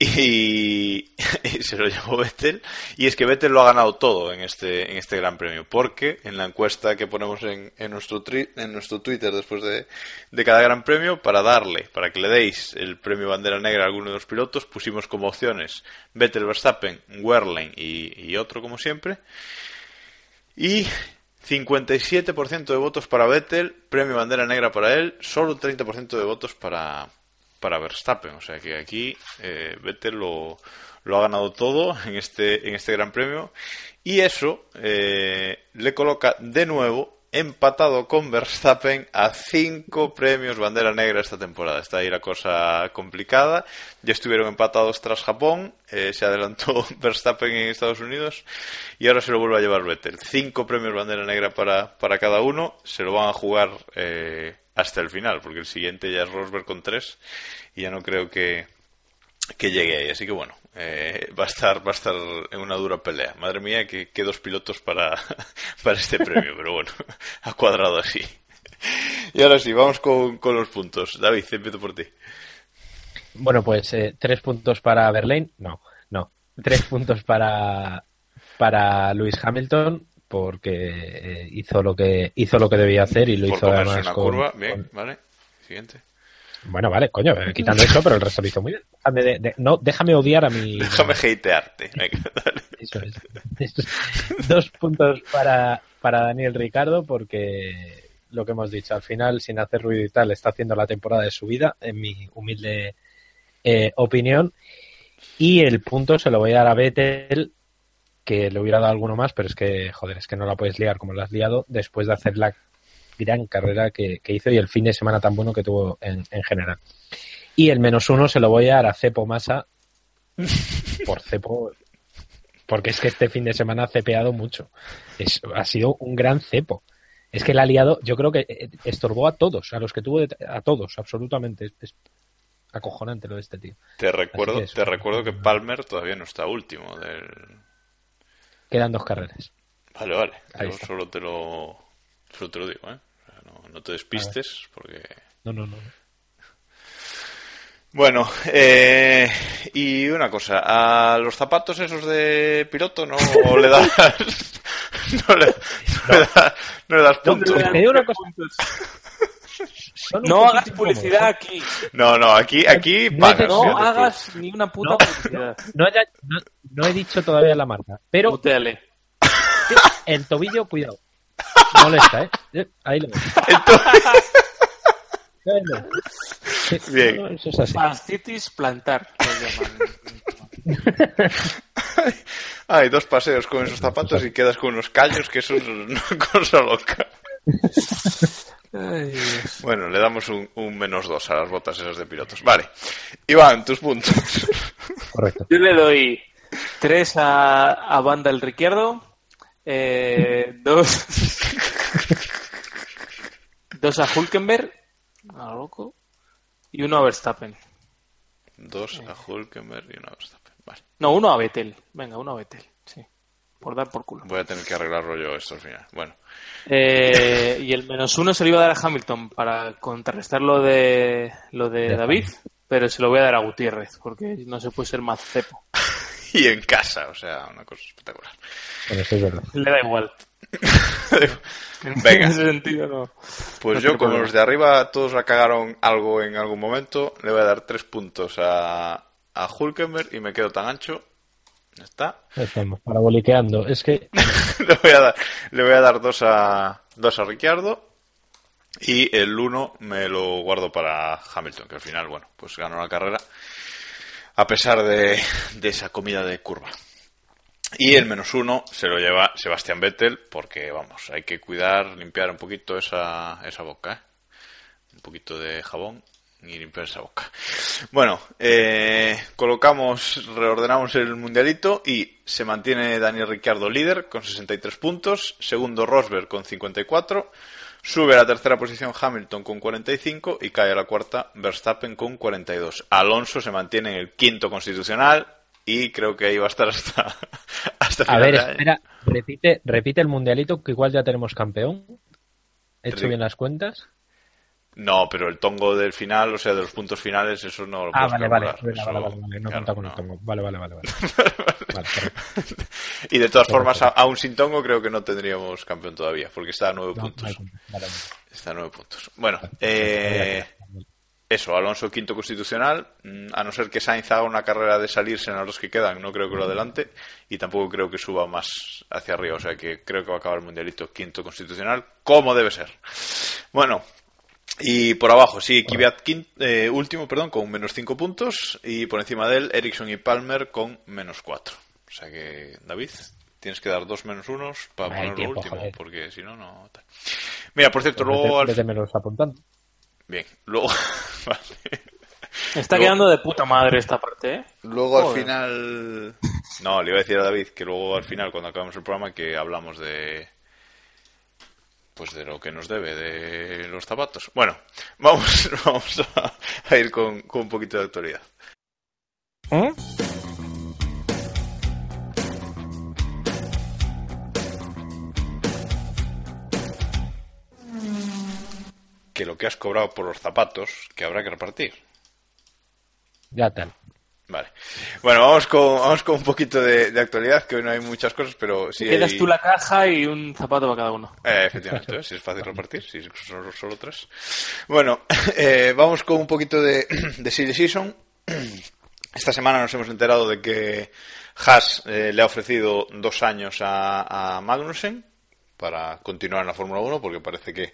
Y, y se lo llevó Vettel. Y es que Vettel lo ha ganado todo en este, en este Gran Premio. Porque en la encuesta que ponemos en, en nuestro, tri- en nuestro Twitter después de, cada Gran Premio, para darle, para que le deis el premio bandera negra a alguno de los pilotos, pusimos como opciones Vettel, Verstappen, Wehrlein y, y otro como siempre. Y 57% de votos para Vettel, premio bandera negra para él, solo un 30% de votos para, para Verstappen. O sea que aquí eh, Vettel lo, ha ganado todo en este, en este gran premio. Y eso eh, le coloca de nuevo empatado con Verstappen a cinco premios bandera negra esta temporada. Está ahí la cosa complicada. Ya estuvieron empatados tras Japón. eh, se adelantó Verstappen en Estados Unidos y ahora se lo vuelve a llevar Vettel. Cinco premios bandera negra para, para cada uno. Se lo van a jugar eh, hasta el final, porque el siguiente ya es Rosberg con tres y ya no creo que, que llegue ahí. Así que bueno, eh, va a estar va a estar en una dura pelea. Madre mía, que, que dos pilotos para, para este premio, pero bueno, ha cuadrado así. Y ahora sí, vamos con, con los puntos. David, empiezo por ti. Bueno, pues eh, tres puntos para Berlín, no, no, tres puntos para para Lewis Hamilton porque eh, hizo lo que hizo lo que debía hacer y lo Por hizo además una con- curva, bien, con- vale. Siguiente. bueno, vale, coño, eh, quitando eso, pero el resto lo hizo muy bien. Déjame, de- de- no, déjame odiar a mi Déjame hatearte. Venga, dale. Eso es. Eso es. Dos puntos para, para Daniel Ricardo porque lo que hemos dicho, al final, sin hacer ruido y tal, está haciendo la temporada de su vida, en mi humilde eh, opinión. Y el punto se lo voy a dar a Vettel, que le hubiera dado alguno más, pero es que, joder, es que no la puedes liar como la has liado después de hacer la gran carrera que, que hizo y el fin de semana tan bueno que tuvo en, en general. Y el menos uno se lo voy a dar a Cepo Massa por Cepo, porque es que este fin de semana ha cepeado mucho. Es, ha sido un gran cepo. Es que la ha liado, yo creo que eh, estorbó a todos, a los que tuvo, a todos, absolutamente. Es, es acojonante lo de este tío. Te recuerdo, que te recuerdo que Palmer todavía no está último del... Quedan dos carreras. Vale, vale. Ahí Yo está. solo te lo solo te lo digo, ¿eh? No, no te despistes porque No, no, no. Bueno, eh, y una cosa, a los zapatos esos de piloto no le das, no le, no le das, no le das puntos. Te digo una cosa. No hagas publicidad aquí. No, no, aquí, aquí No pagas. No hagas ni una puta No. publicidad. No, haya- no- no he dicho todavía la marca, pero el tobillo, cuidado. molesta, ¿eh? Eh, Ahí lo. Sí, Bien. Eso es así. Fascitis plantar. Hay dos paseos con esos zapatos y quedas con unos callos, que eso es una cosa loca. Ay. Bueno, le damos un, un menos dos a las botas esas de pilotos. Vale. Iván, tus puntos. Correcto. Yo le doy tres a, a Banda el Ricciardo, eh, dos, dos a Hulkenberg, a loco, y uno a Verstappen. Dos a Hulkenberg y una a Verstappen. Vale. No, uno a Vettel. Venga, uno a Vettel, sí. Por dar por culo. Voy a tener que arreglarlo yo esto al final. Bueno. Eh, y el menos uno se lo iba a dar a Hamilton para contrarrestar lo de, lo de David, pero se lo voy a dar a Gutiérrez, porque no se puede ser más cepo. Y en casa, o sea, una cosa espectacular. Bueno, eso es verdad. Le da igual. En Venga. ese sentido no. Pues No yo, como problema. los de arriba todos la cagaron algo en algún momento, le voy a dar tres puntos a, a Hulkenberg y me quedo tan ancho. Ya está. Estamos paraboliqueando. Es que le, voy a dar, le voy a dar dos a, dos a Ricciardo y el uno me lo guardo para Hamilton, que al final, bueno, pues ganó la carrera a pesar de, de esa comida de curva. Y el menos uno se lo lleva Sebastián Vettel porque, vamos, hay que cuidar, limpiar un poquito esa, esa boca, ¿eh? Un poquito de jabón y limpiar esa boca. Bueno, eh, colocamos, reordenamos el mundialito y se mantiene Daniel Ricciardo líder con 63 puntos, segundo Rosberg con 54, sube a la tercera posición Hamilton con 45 y cae a la cuarta Verstappen con 42. Alonso se mantiene en el quinto constitucional y creo que ahí va a estar hasta, hasta A final ver, de año. espera, repite, repite el mundialito, que igual ya tenemos campeón. ¿He hecho bien las cuentas? No, pero el tongo del final, o sea, de los puntos finales, eso no lo Ah, vale, vale, vale, Eso- vale, vale, vale, no claro, cuenta con el tongo. Vale, vale, vale, vale. Y de todas formas, aún sin tongo, creo que no tendríamos campeón todavía, porque está a nueve No, puntos. Está a nueve puntos. Bueno, eh, eso, Alonso quinto constitucional, mm, a no ser que Sainz haga una carrera de salirse en los que quedan, no creo que lo adelante, y tampoco creo que suba más hacia arriba, o sea que creo que va a acabar el mundialito quinto constitucional, como debe ser. Bueno, y por abajo, sí, Kvyat eh, último, perdón, con menos 5 puntos. Y por encima de él, Ericsson y Palmer con menos 4. O sea que, David, tienes que dar dos menos unos para ponerlo tiempo, último, joder. porque si no, no. Mira, por cierto, luego. al- menos apuntando. Bien, luego. vale. Está Luego- quedando de puta madre esta parte, ¿eh? Luego al final. No, le iba a decir a David que luego al final, cuando acabamos el programa, que hablamos de. Pues de lo que nos debe, de los zapatos. Bueno, vamos, vamos a, a ir con, con un poquito de actualidad. ¿Eh? Que lo que has cobrado por los zapatos, que habrá que repartir. Ya tal. Vale. Bueno, vamos con, vamos con un poquito de, de actualidad, que hoy no hay muchas cosas, pero sí Quedas hay... tú la caja y un zapato para cada uno. Eh, efectivamente, si es fácil repartir, si son solo tres. Bueno, eh, vamos con un poquito de, de silly season. Esta semana nos hemos enterado de que Haas eh, le ha ofrecido dos años a, a Magnussen para continuar en la Fórmula 1, porque parece que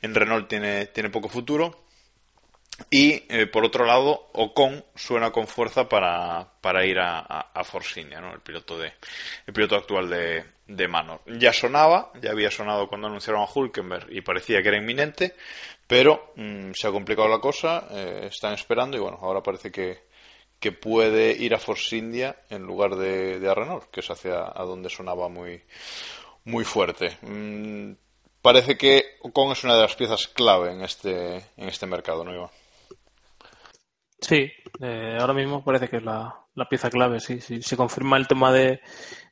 en Renault tiene, tiene poco futuro. Y eh, por otro lado, Ocon suena con fuerza para, para ir a, a, Force India, ¿no? el piloto de el piloto actual de, de Manor. Ya sonaba, ya había sonado cuando anunciaron a Hulkenberg y parecía que era inminente, pero mm, se ha complicado la cosa, eh, están esperando y bueno, ahora parece que, que puede ir a Force India en lugar de, de a Renault, que es hacia a donde sonaba muy, muy fuerte. Mm, parece que Ocon es una de las piezas clave en este, en este mercado, ¿no, Iván? Sí, eh, ahora mismo parece que es la, la pieza clave. Sí, si se confirma el tema de,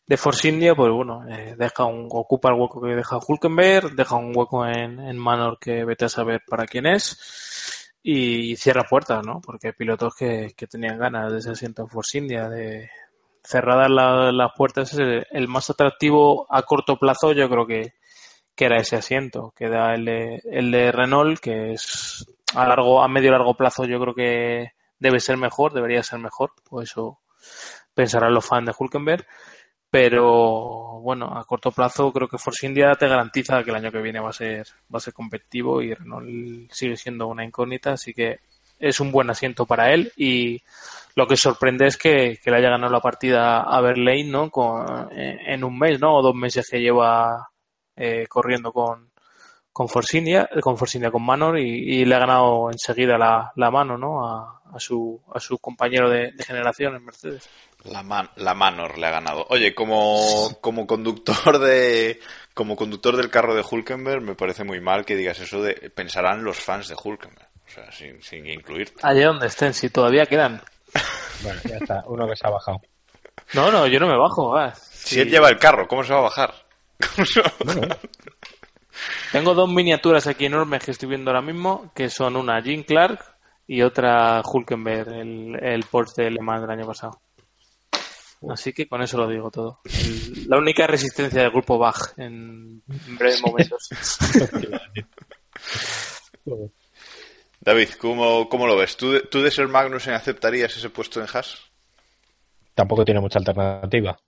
de Force India, pues bueno, eh, deja un, ocupa el hueco que deja Hulkenberg, deja un hueco en, en Manor que vete a saber para quién es y cierra puertas, ¿no? Porque hay pilotos que, que tenían ganas de ese asiento en Force India, de cerradas la- las puertas, es el, el más atractivo a corto plazo, yo creo que, que era ese asiento, que da el el de Renault, que es a largo, a medio largo plazo yo creo que debe ser mejor, debería ser mejor, o eso pensarán los fans de Hulkenberg. pero bueno, a corto plazo creo que Force India te garantiza que el año que viene va a ser va a ser competitivo y Renault sigue siendo una incógnita, así que es un buen asiento para él y lo que sorprende es que, que le haya ganado la partida a Berlane, ¿no? Con, en un mes, ¿no? O dos meses que lleva eh, corriendo con, con Forcinia, con Forcinia, con Manor y, y le ha ganado enseguida la, la mano, ¿no? A, a, su, a su compañero de, de generación en Mercedes. La, man, la Manor le ha ganado. Oye, como, como conductor de como conductor del carro de Hulkenberg me parece muy mal que digas eso de pensarán los fans de Hulkenberg, o sea, sin, sin incluirte. Allá donde estén, si todavía quedan. Bueno, ya está, uno que se ha bajado. No, no, yo no me bajo. va. Si él lleva el carro, ¿cómo se va a bajar? ¿Cómo se va a bajar? Tengo dos miniaturas aquí enormes que estoy viendo ahora mismo, que son una Jean Clark y otra Hulkenberg, el, el Porsche de Le Mans del año pasado. Así que con eso lo digo todo. El- la única resistencia del grupo Bach en, breves momentos. David, ¿cómo, cómo lo ves? ¿Tú, de- ¿Tú de ser Magnussen aceptarías ese puesto en Haas? Tampoco tiene mucha alternativa.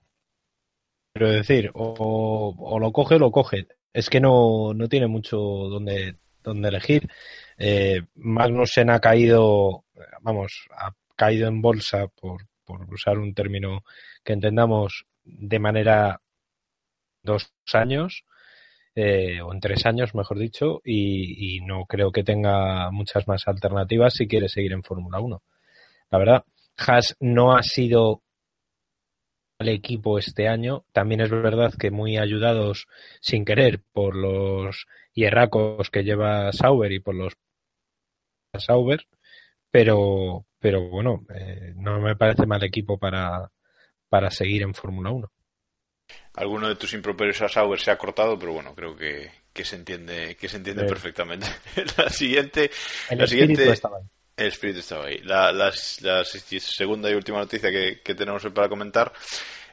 Quiero decir, o, o lo coge o lo coge. Es que no, no tiene mucho donde, donde elegir. Eh, Magnussen ha caído, vamos, ha caído en bolsa, por, por usar un término que entendamos, de manera dos años, eh, o en tres años, mejor dicho, y, y no creo que tenga muchas más alternativas si quiere seguir en Fórmula 1. La verdad, Haas no ha sido el equipo este año. También es verdad que muy ayudados sin querer por los hierracos que lleva Sauber y por los Sauber, pero, pero bueno, eh, no me parece mal equipo para, para seguir en Fórmula 1. Alguno de tus improperios a Sauber se ha cortado, pero bueno, creo que, que se entiende, que se entiende Sí. perfectamente. la siguiente, El la siguiente. El espíritu estaba ahí. La, la- segunda y última noticia que, que tenemos para comentar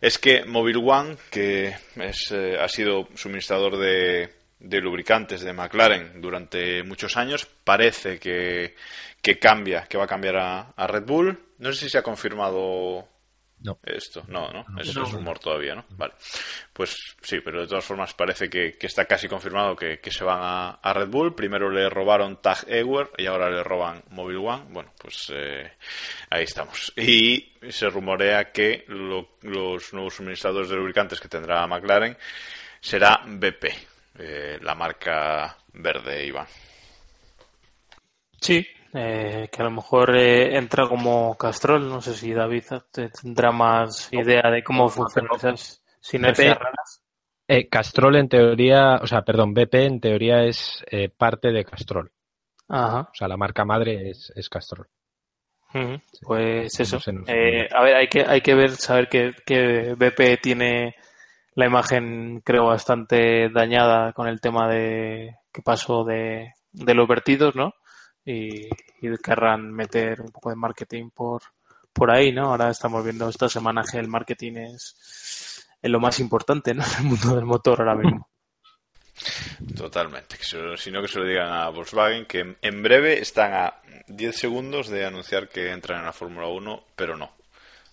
es que Mobile One, que es, eh, ha sido suministrador de, de lubricantes de McLaren durante muchos años, parece que, que cambia, que va a cambiar a Red Bull. No sé si se ha confirmado No. esto. No, no, eso No. es rumor todavía, ¿no? Vale. Pues sí, pero de todas formas parece que, que está casi confirmado que, que se van a, a Red Bull. Primero le robaron Tag Heuer y ahora le roban Mobile One. Bueno, pues eh, ahí estamos. Y se rumorea que lo- los nuevos suministradores de lubricantes que tendrá McLaren será BP, eh, la marca verde, Iván. Sí, eh, que a lo mejor eh, entra como Castrol. No sé si David te- tendrá más idea de cómo funcionan esas sinergias BP. raras. Eh, Castrol en teoría, o sea, perdón, BP en teoría es eh, parte de Castrol. Ajá. O sea, la marca madre es, es Castrol. Pues eso. No sé, no sé. Eh, a ver, hay que, hay que ver, saber que, que BP tiene la imagen, creo, bastante dañada con el tema de que pasó de, de los vertidos, ¿no? Y, y querrán meter un poco de marketing por, por ahí, ¿no? Ahora estamos viendo esta semana que el marketing es, es lo más importante, ¿no? En el mundo del motor ahora mismo. Totalmente. Se- sino que se lo digan a Volkswagen que en- en breve están a 10 segundos de anunciar que entran en la Fórmula 1, pero no.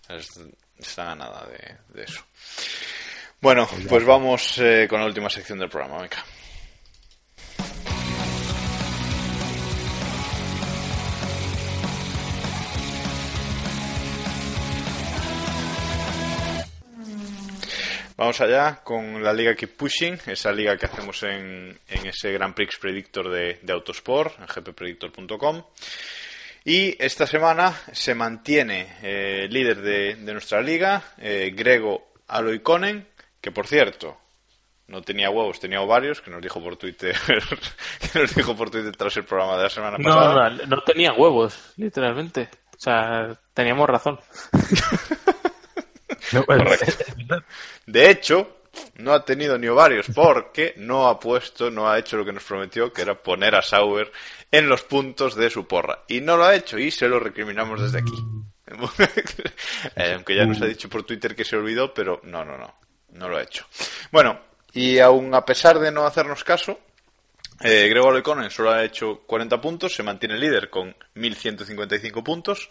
Es- están a nada de, de eso. Bueno, pues vamos eh, con la última sección del programa. Venga. Vamos allá con la liga Keep Pushing, esa liga que hacemos en, en ese Grand Prix Predictor de, de Autosport, en gppredictor.com. Y esta semana se mantiene eh, líder de, de nuestra liga, eh, Grego Aloiconen, que por cierto, no tenía huevos, tenía ovarios, que nos dijo por Twitter, que nos dijo por Twitter tras el programa de la semana No, pasada. no, no tenía huevos, literalmente. O sea, teníamos razón. De hecho, no ha tenido ni ovarios porque no ha puesto, no ha hecho lo que nos prometió, que era poner a Sauber en los puntos de su porra. Y no lo ha hecho y se lo recriminamos desde aquí. Eh, aunque ya nos ha dicho por Twitter que se olvidó, pero no, no, no, no lo ha hecho. Bueno, y aún a pesar de no hacernos caso, eh, Grego Leconen solo ha hecho 40 puntos, se mantiene líder con 1155 puntos.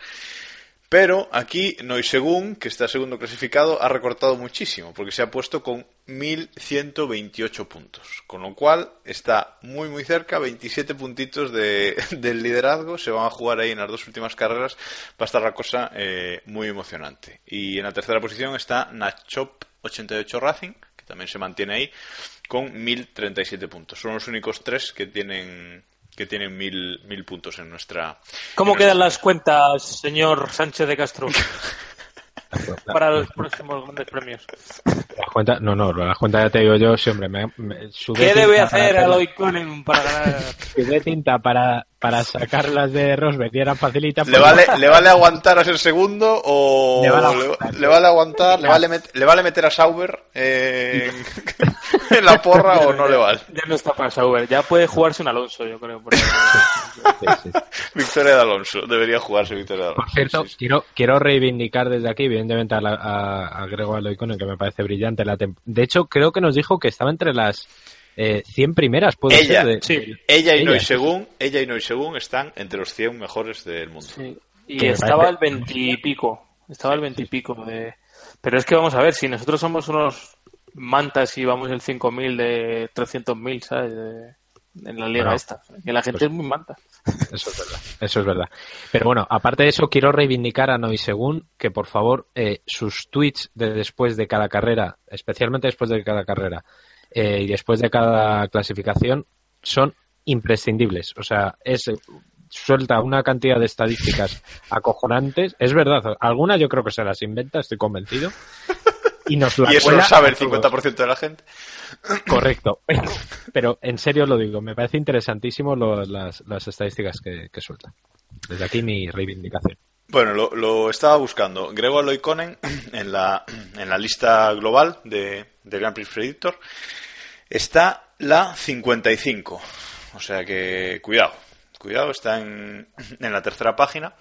Pero aquí Noisegun, que está segundo clasificado, ha recortado muchísimo, porque se ha puesto con 1.128 puntos. Con lo cual está muy muy cerca, 27 puntitos de, del liderazgo. Se van a jugar ahí en las dos últimas carreras. Va a estar la cosa eh, muy emocionante. Y en la tercera posición está Nachop 88 Racing, que también se mantiene ahí, con 1.037 puntos. Son los únicos tres que tienen que tienen mil, mil puntos en nuestra. ¿Cómo en quedan nuestra- las cuentas, señor Sánchez de Castro, para los próximos grandes premios? Las cuentas, no, no, las cuentas ya te digo yo, sí, hombre, me, me- ¿Qué debe hacer hacer- Aloy Conen para ganar? sudé tinta para, para sacarlas de Rosberg y era facilita. ¿Le vale, ¿Le vale aguantar a ser segundo o Le vale le, aguantar. le vale aguantar? ¿Le vale, met- le vale meter a Sauber eh, en, en la porra o no le vale? Ya no está para Sauber, ya puede jugarse un Alonso, yo creo. Victoria de Alonso, debería jugarse Victoria de Alonso. Por cierto, Sí, sí. quiero, quiero reivindicar desde aquí, evidentemente, a, la- a, a Grego Aloiconen, que me parece brillante. La tem- de hecho, creo que nos dijo que estaba entre las eh, 100 primeras, puede Ella, ser. de- sí. de- Ella y ella. Noisegun, ella y Noisegun están entre los 100 mejores del mundo. Sí. Y estaba parece- el veintipico. Estaba el veintipico de. Pero es que vamos a ver, si nosotros somos unos mantas y vamos el 5000 de 300.000, ¿sabes? De- en la liga Bueno, esta. Que la gente pues- es muy manta. Eso es verdad. Eso es verdad. Pero bueno, aparte de eso, quiero reivindicar a Noisegun que por favor eh, sus tweets de después de cada carrera, especialmente después de cada carrera eh, y después de cada clasificación, son imprescindibles. O sea, es suelta una cantidad de estadísticas acojonantes. Es verdad, algunas yo creo que se las inventa, estoy convencido. Y nos la Y eso lo sabe el todos. 50% de la gente. Correcto. Pero, pero en serio lo digo, me parece interesantísimo lo- las, las estadísticas que, que suelta. Desde aquí mi reivindicación. Bueno, lo, lo estaba buscando. Gregor Loikonen en la, en la lista global de, de Grand Prix Predictor está la 55. O sea que cuidado, cuidado, está en, en la tercera página.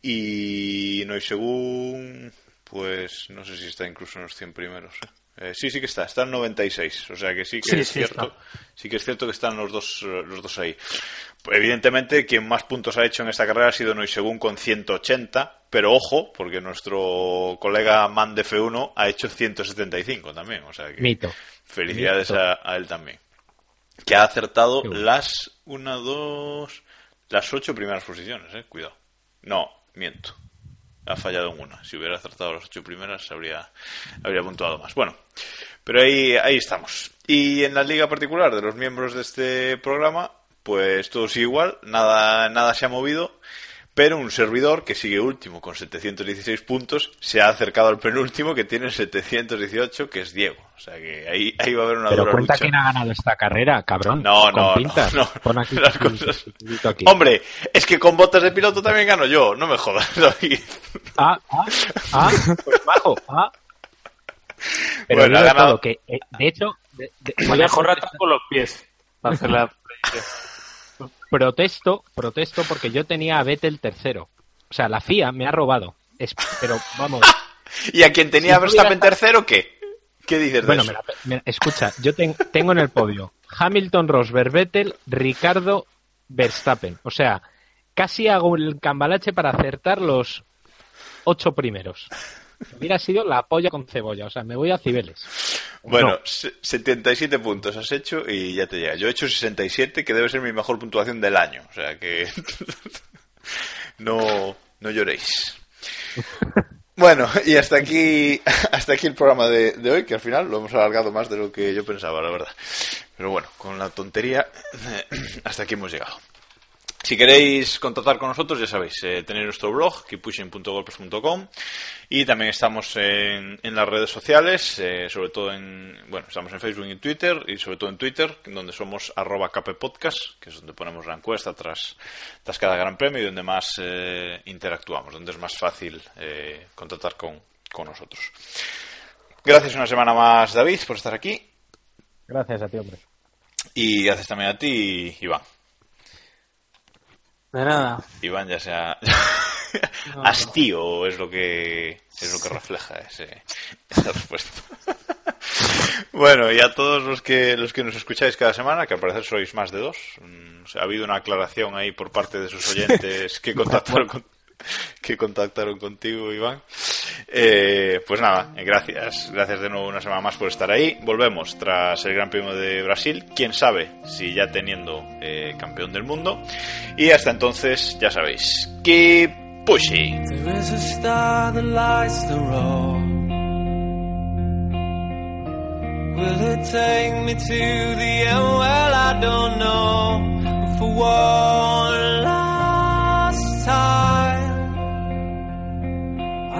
Y no según, pues no sé si está incluso en los 100 primeros. ¿eh? Eh, sí, sí que está, está en 96. O sea que sí que Sí, es sí cierto. está. Sí que es cierto que están los dos, los dos ahí. Evidentemente, quien más puntos ha hecho en esta carrera ha sido Noisegun con 180, pero ojo, porque nuestro colega Man de F1 ha hecho 175 también. O sea que Mito. Felicidades a, a él también. Que ha acertado bueno. las una, dos, las ocho primeras posiciones, eh. Cuidado. No, miento. Ha fallado en una. Si hubiera acertado las ocho primeras, habría, habría puntuado más. Bueno, pero ahí, ahí estamos. Y en la liga particular de los miembros de este programa, pues todo sigue igual, nada, nada se ha movido, pero un servidor que sigue último con 716 puntos se ha acercado al penúltimo que tiene 718, que es Diego. O sea que ahí, ahí va a haber una Pero dura cuenta lucha. quién ha ganado esta carrera, cabrón. No, Con no, no, pintas. no. Pon aquí Las cosas- aquí. Hombre, es que con botas de piloto también gano yo, no me jodas, David. Ah, ah, ah, pues bajo, ah. Pero Bueno, ha ganado- todo, que, eh, de hecho, de- de- Voy a jorrar con los pies para hacer la protesto, protesto porque yo tenía a Vettel tercero. O sea, la FIA me ha robado. Es- pero vamos, ¿Y a quien tenía Si Verstappen hubiera- tercero, qué? ¿Qué dices de bueno, eso? me la- me- escucha, yo ten- tengo en el podio Hamilton, Rosberg, Vettel, Ricardo, Verstappen. O sea, casi hago el cambalache para acertar los ocho primeros. Hubiera sido la polla con cebolla. O sea, me voy a Cibeles. Bueno, No. se- 77 puntos has hecho y ya te llega. Yo he hecho 67, que debe ser mi mejor puntuación del año. O sea que no, no lloréis. Bueno, y hasta aquí, hasta aquí el programa de, de hoy, que al final lo hemos alargado más de lo que yo pensaba, la verdad. Pero bueno, con la tontería, hasta aquí hemos llegado. Si queréis contactar con nosotros, ya sabéis, eh, tenéis nuestro blog, keeppushing.golpes.com y también estamos en, en las redes sociales, eh, sobre todo en, bueno, estamos en Facebook y en Twitter y sobre todo en Twitter, donde somos arroba capepodcast, que es donde ponemos la encuesta tras, tras cada gran premio y donde más eh, interactuamos, donde es más fácil contactar con, con nosotros. Gracias una semana más, David, por estar aquí Gracias a ti, hombre. y gracias también a ti, Iván. De nada. Iván ya sea hastío es lo que es lo que refleja ese, esa respuesta. bueno, y a todos los que los que nos escucháis cada semana, que al parecer sois más de dos, mm, ha habido una aclaración ahí por parte de sus oyentes que contactaron con, que contactaron contigo, Iván. Eh, pues nada, gracias. Gracias de nuevo una semana más por estar ahí. Volvemos tras el Gran Premio de Brasil. Quién sabe si ya teniendo eh, campeón del mundo. Y hasta entonces, ya sabéis, for one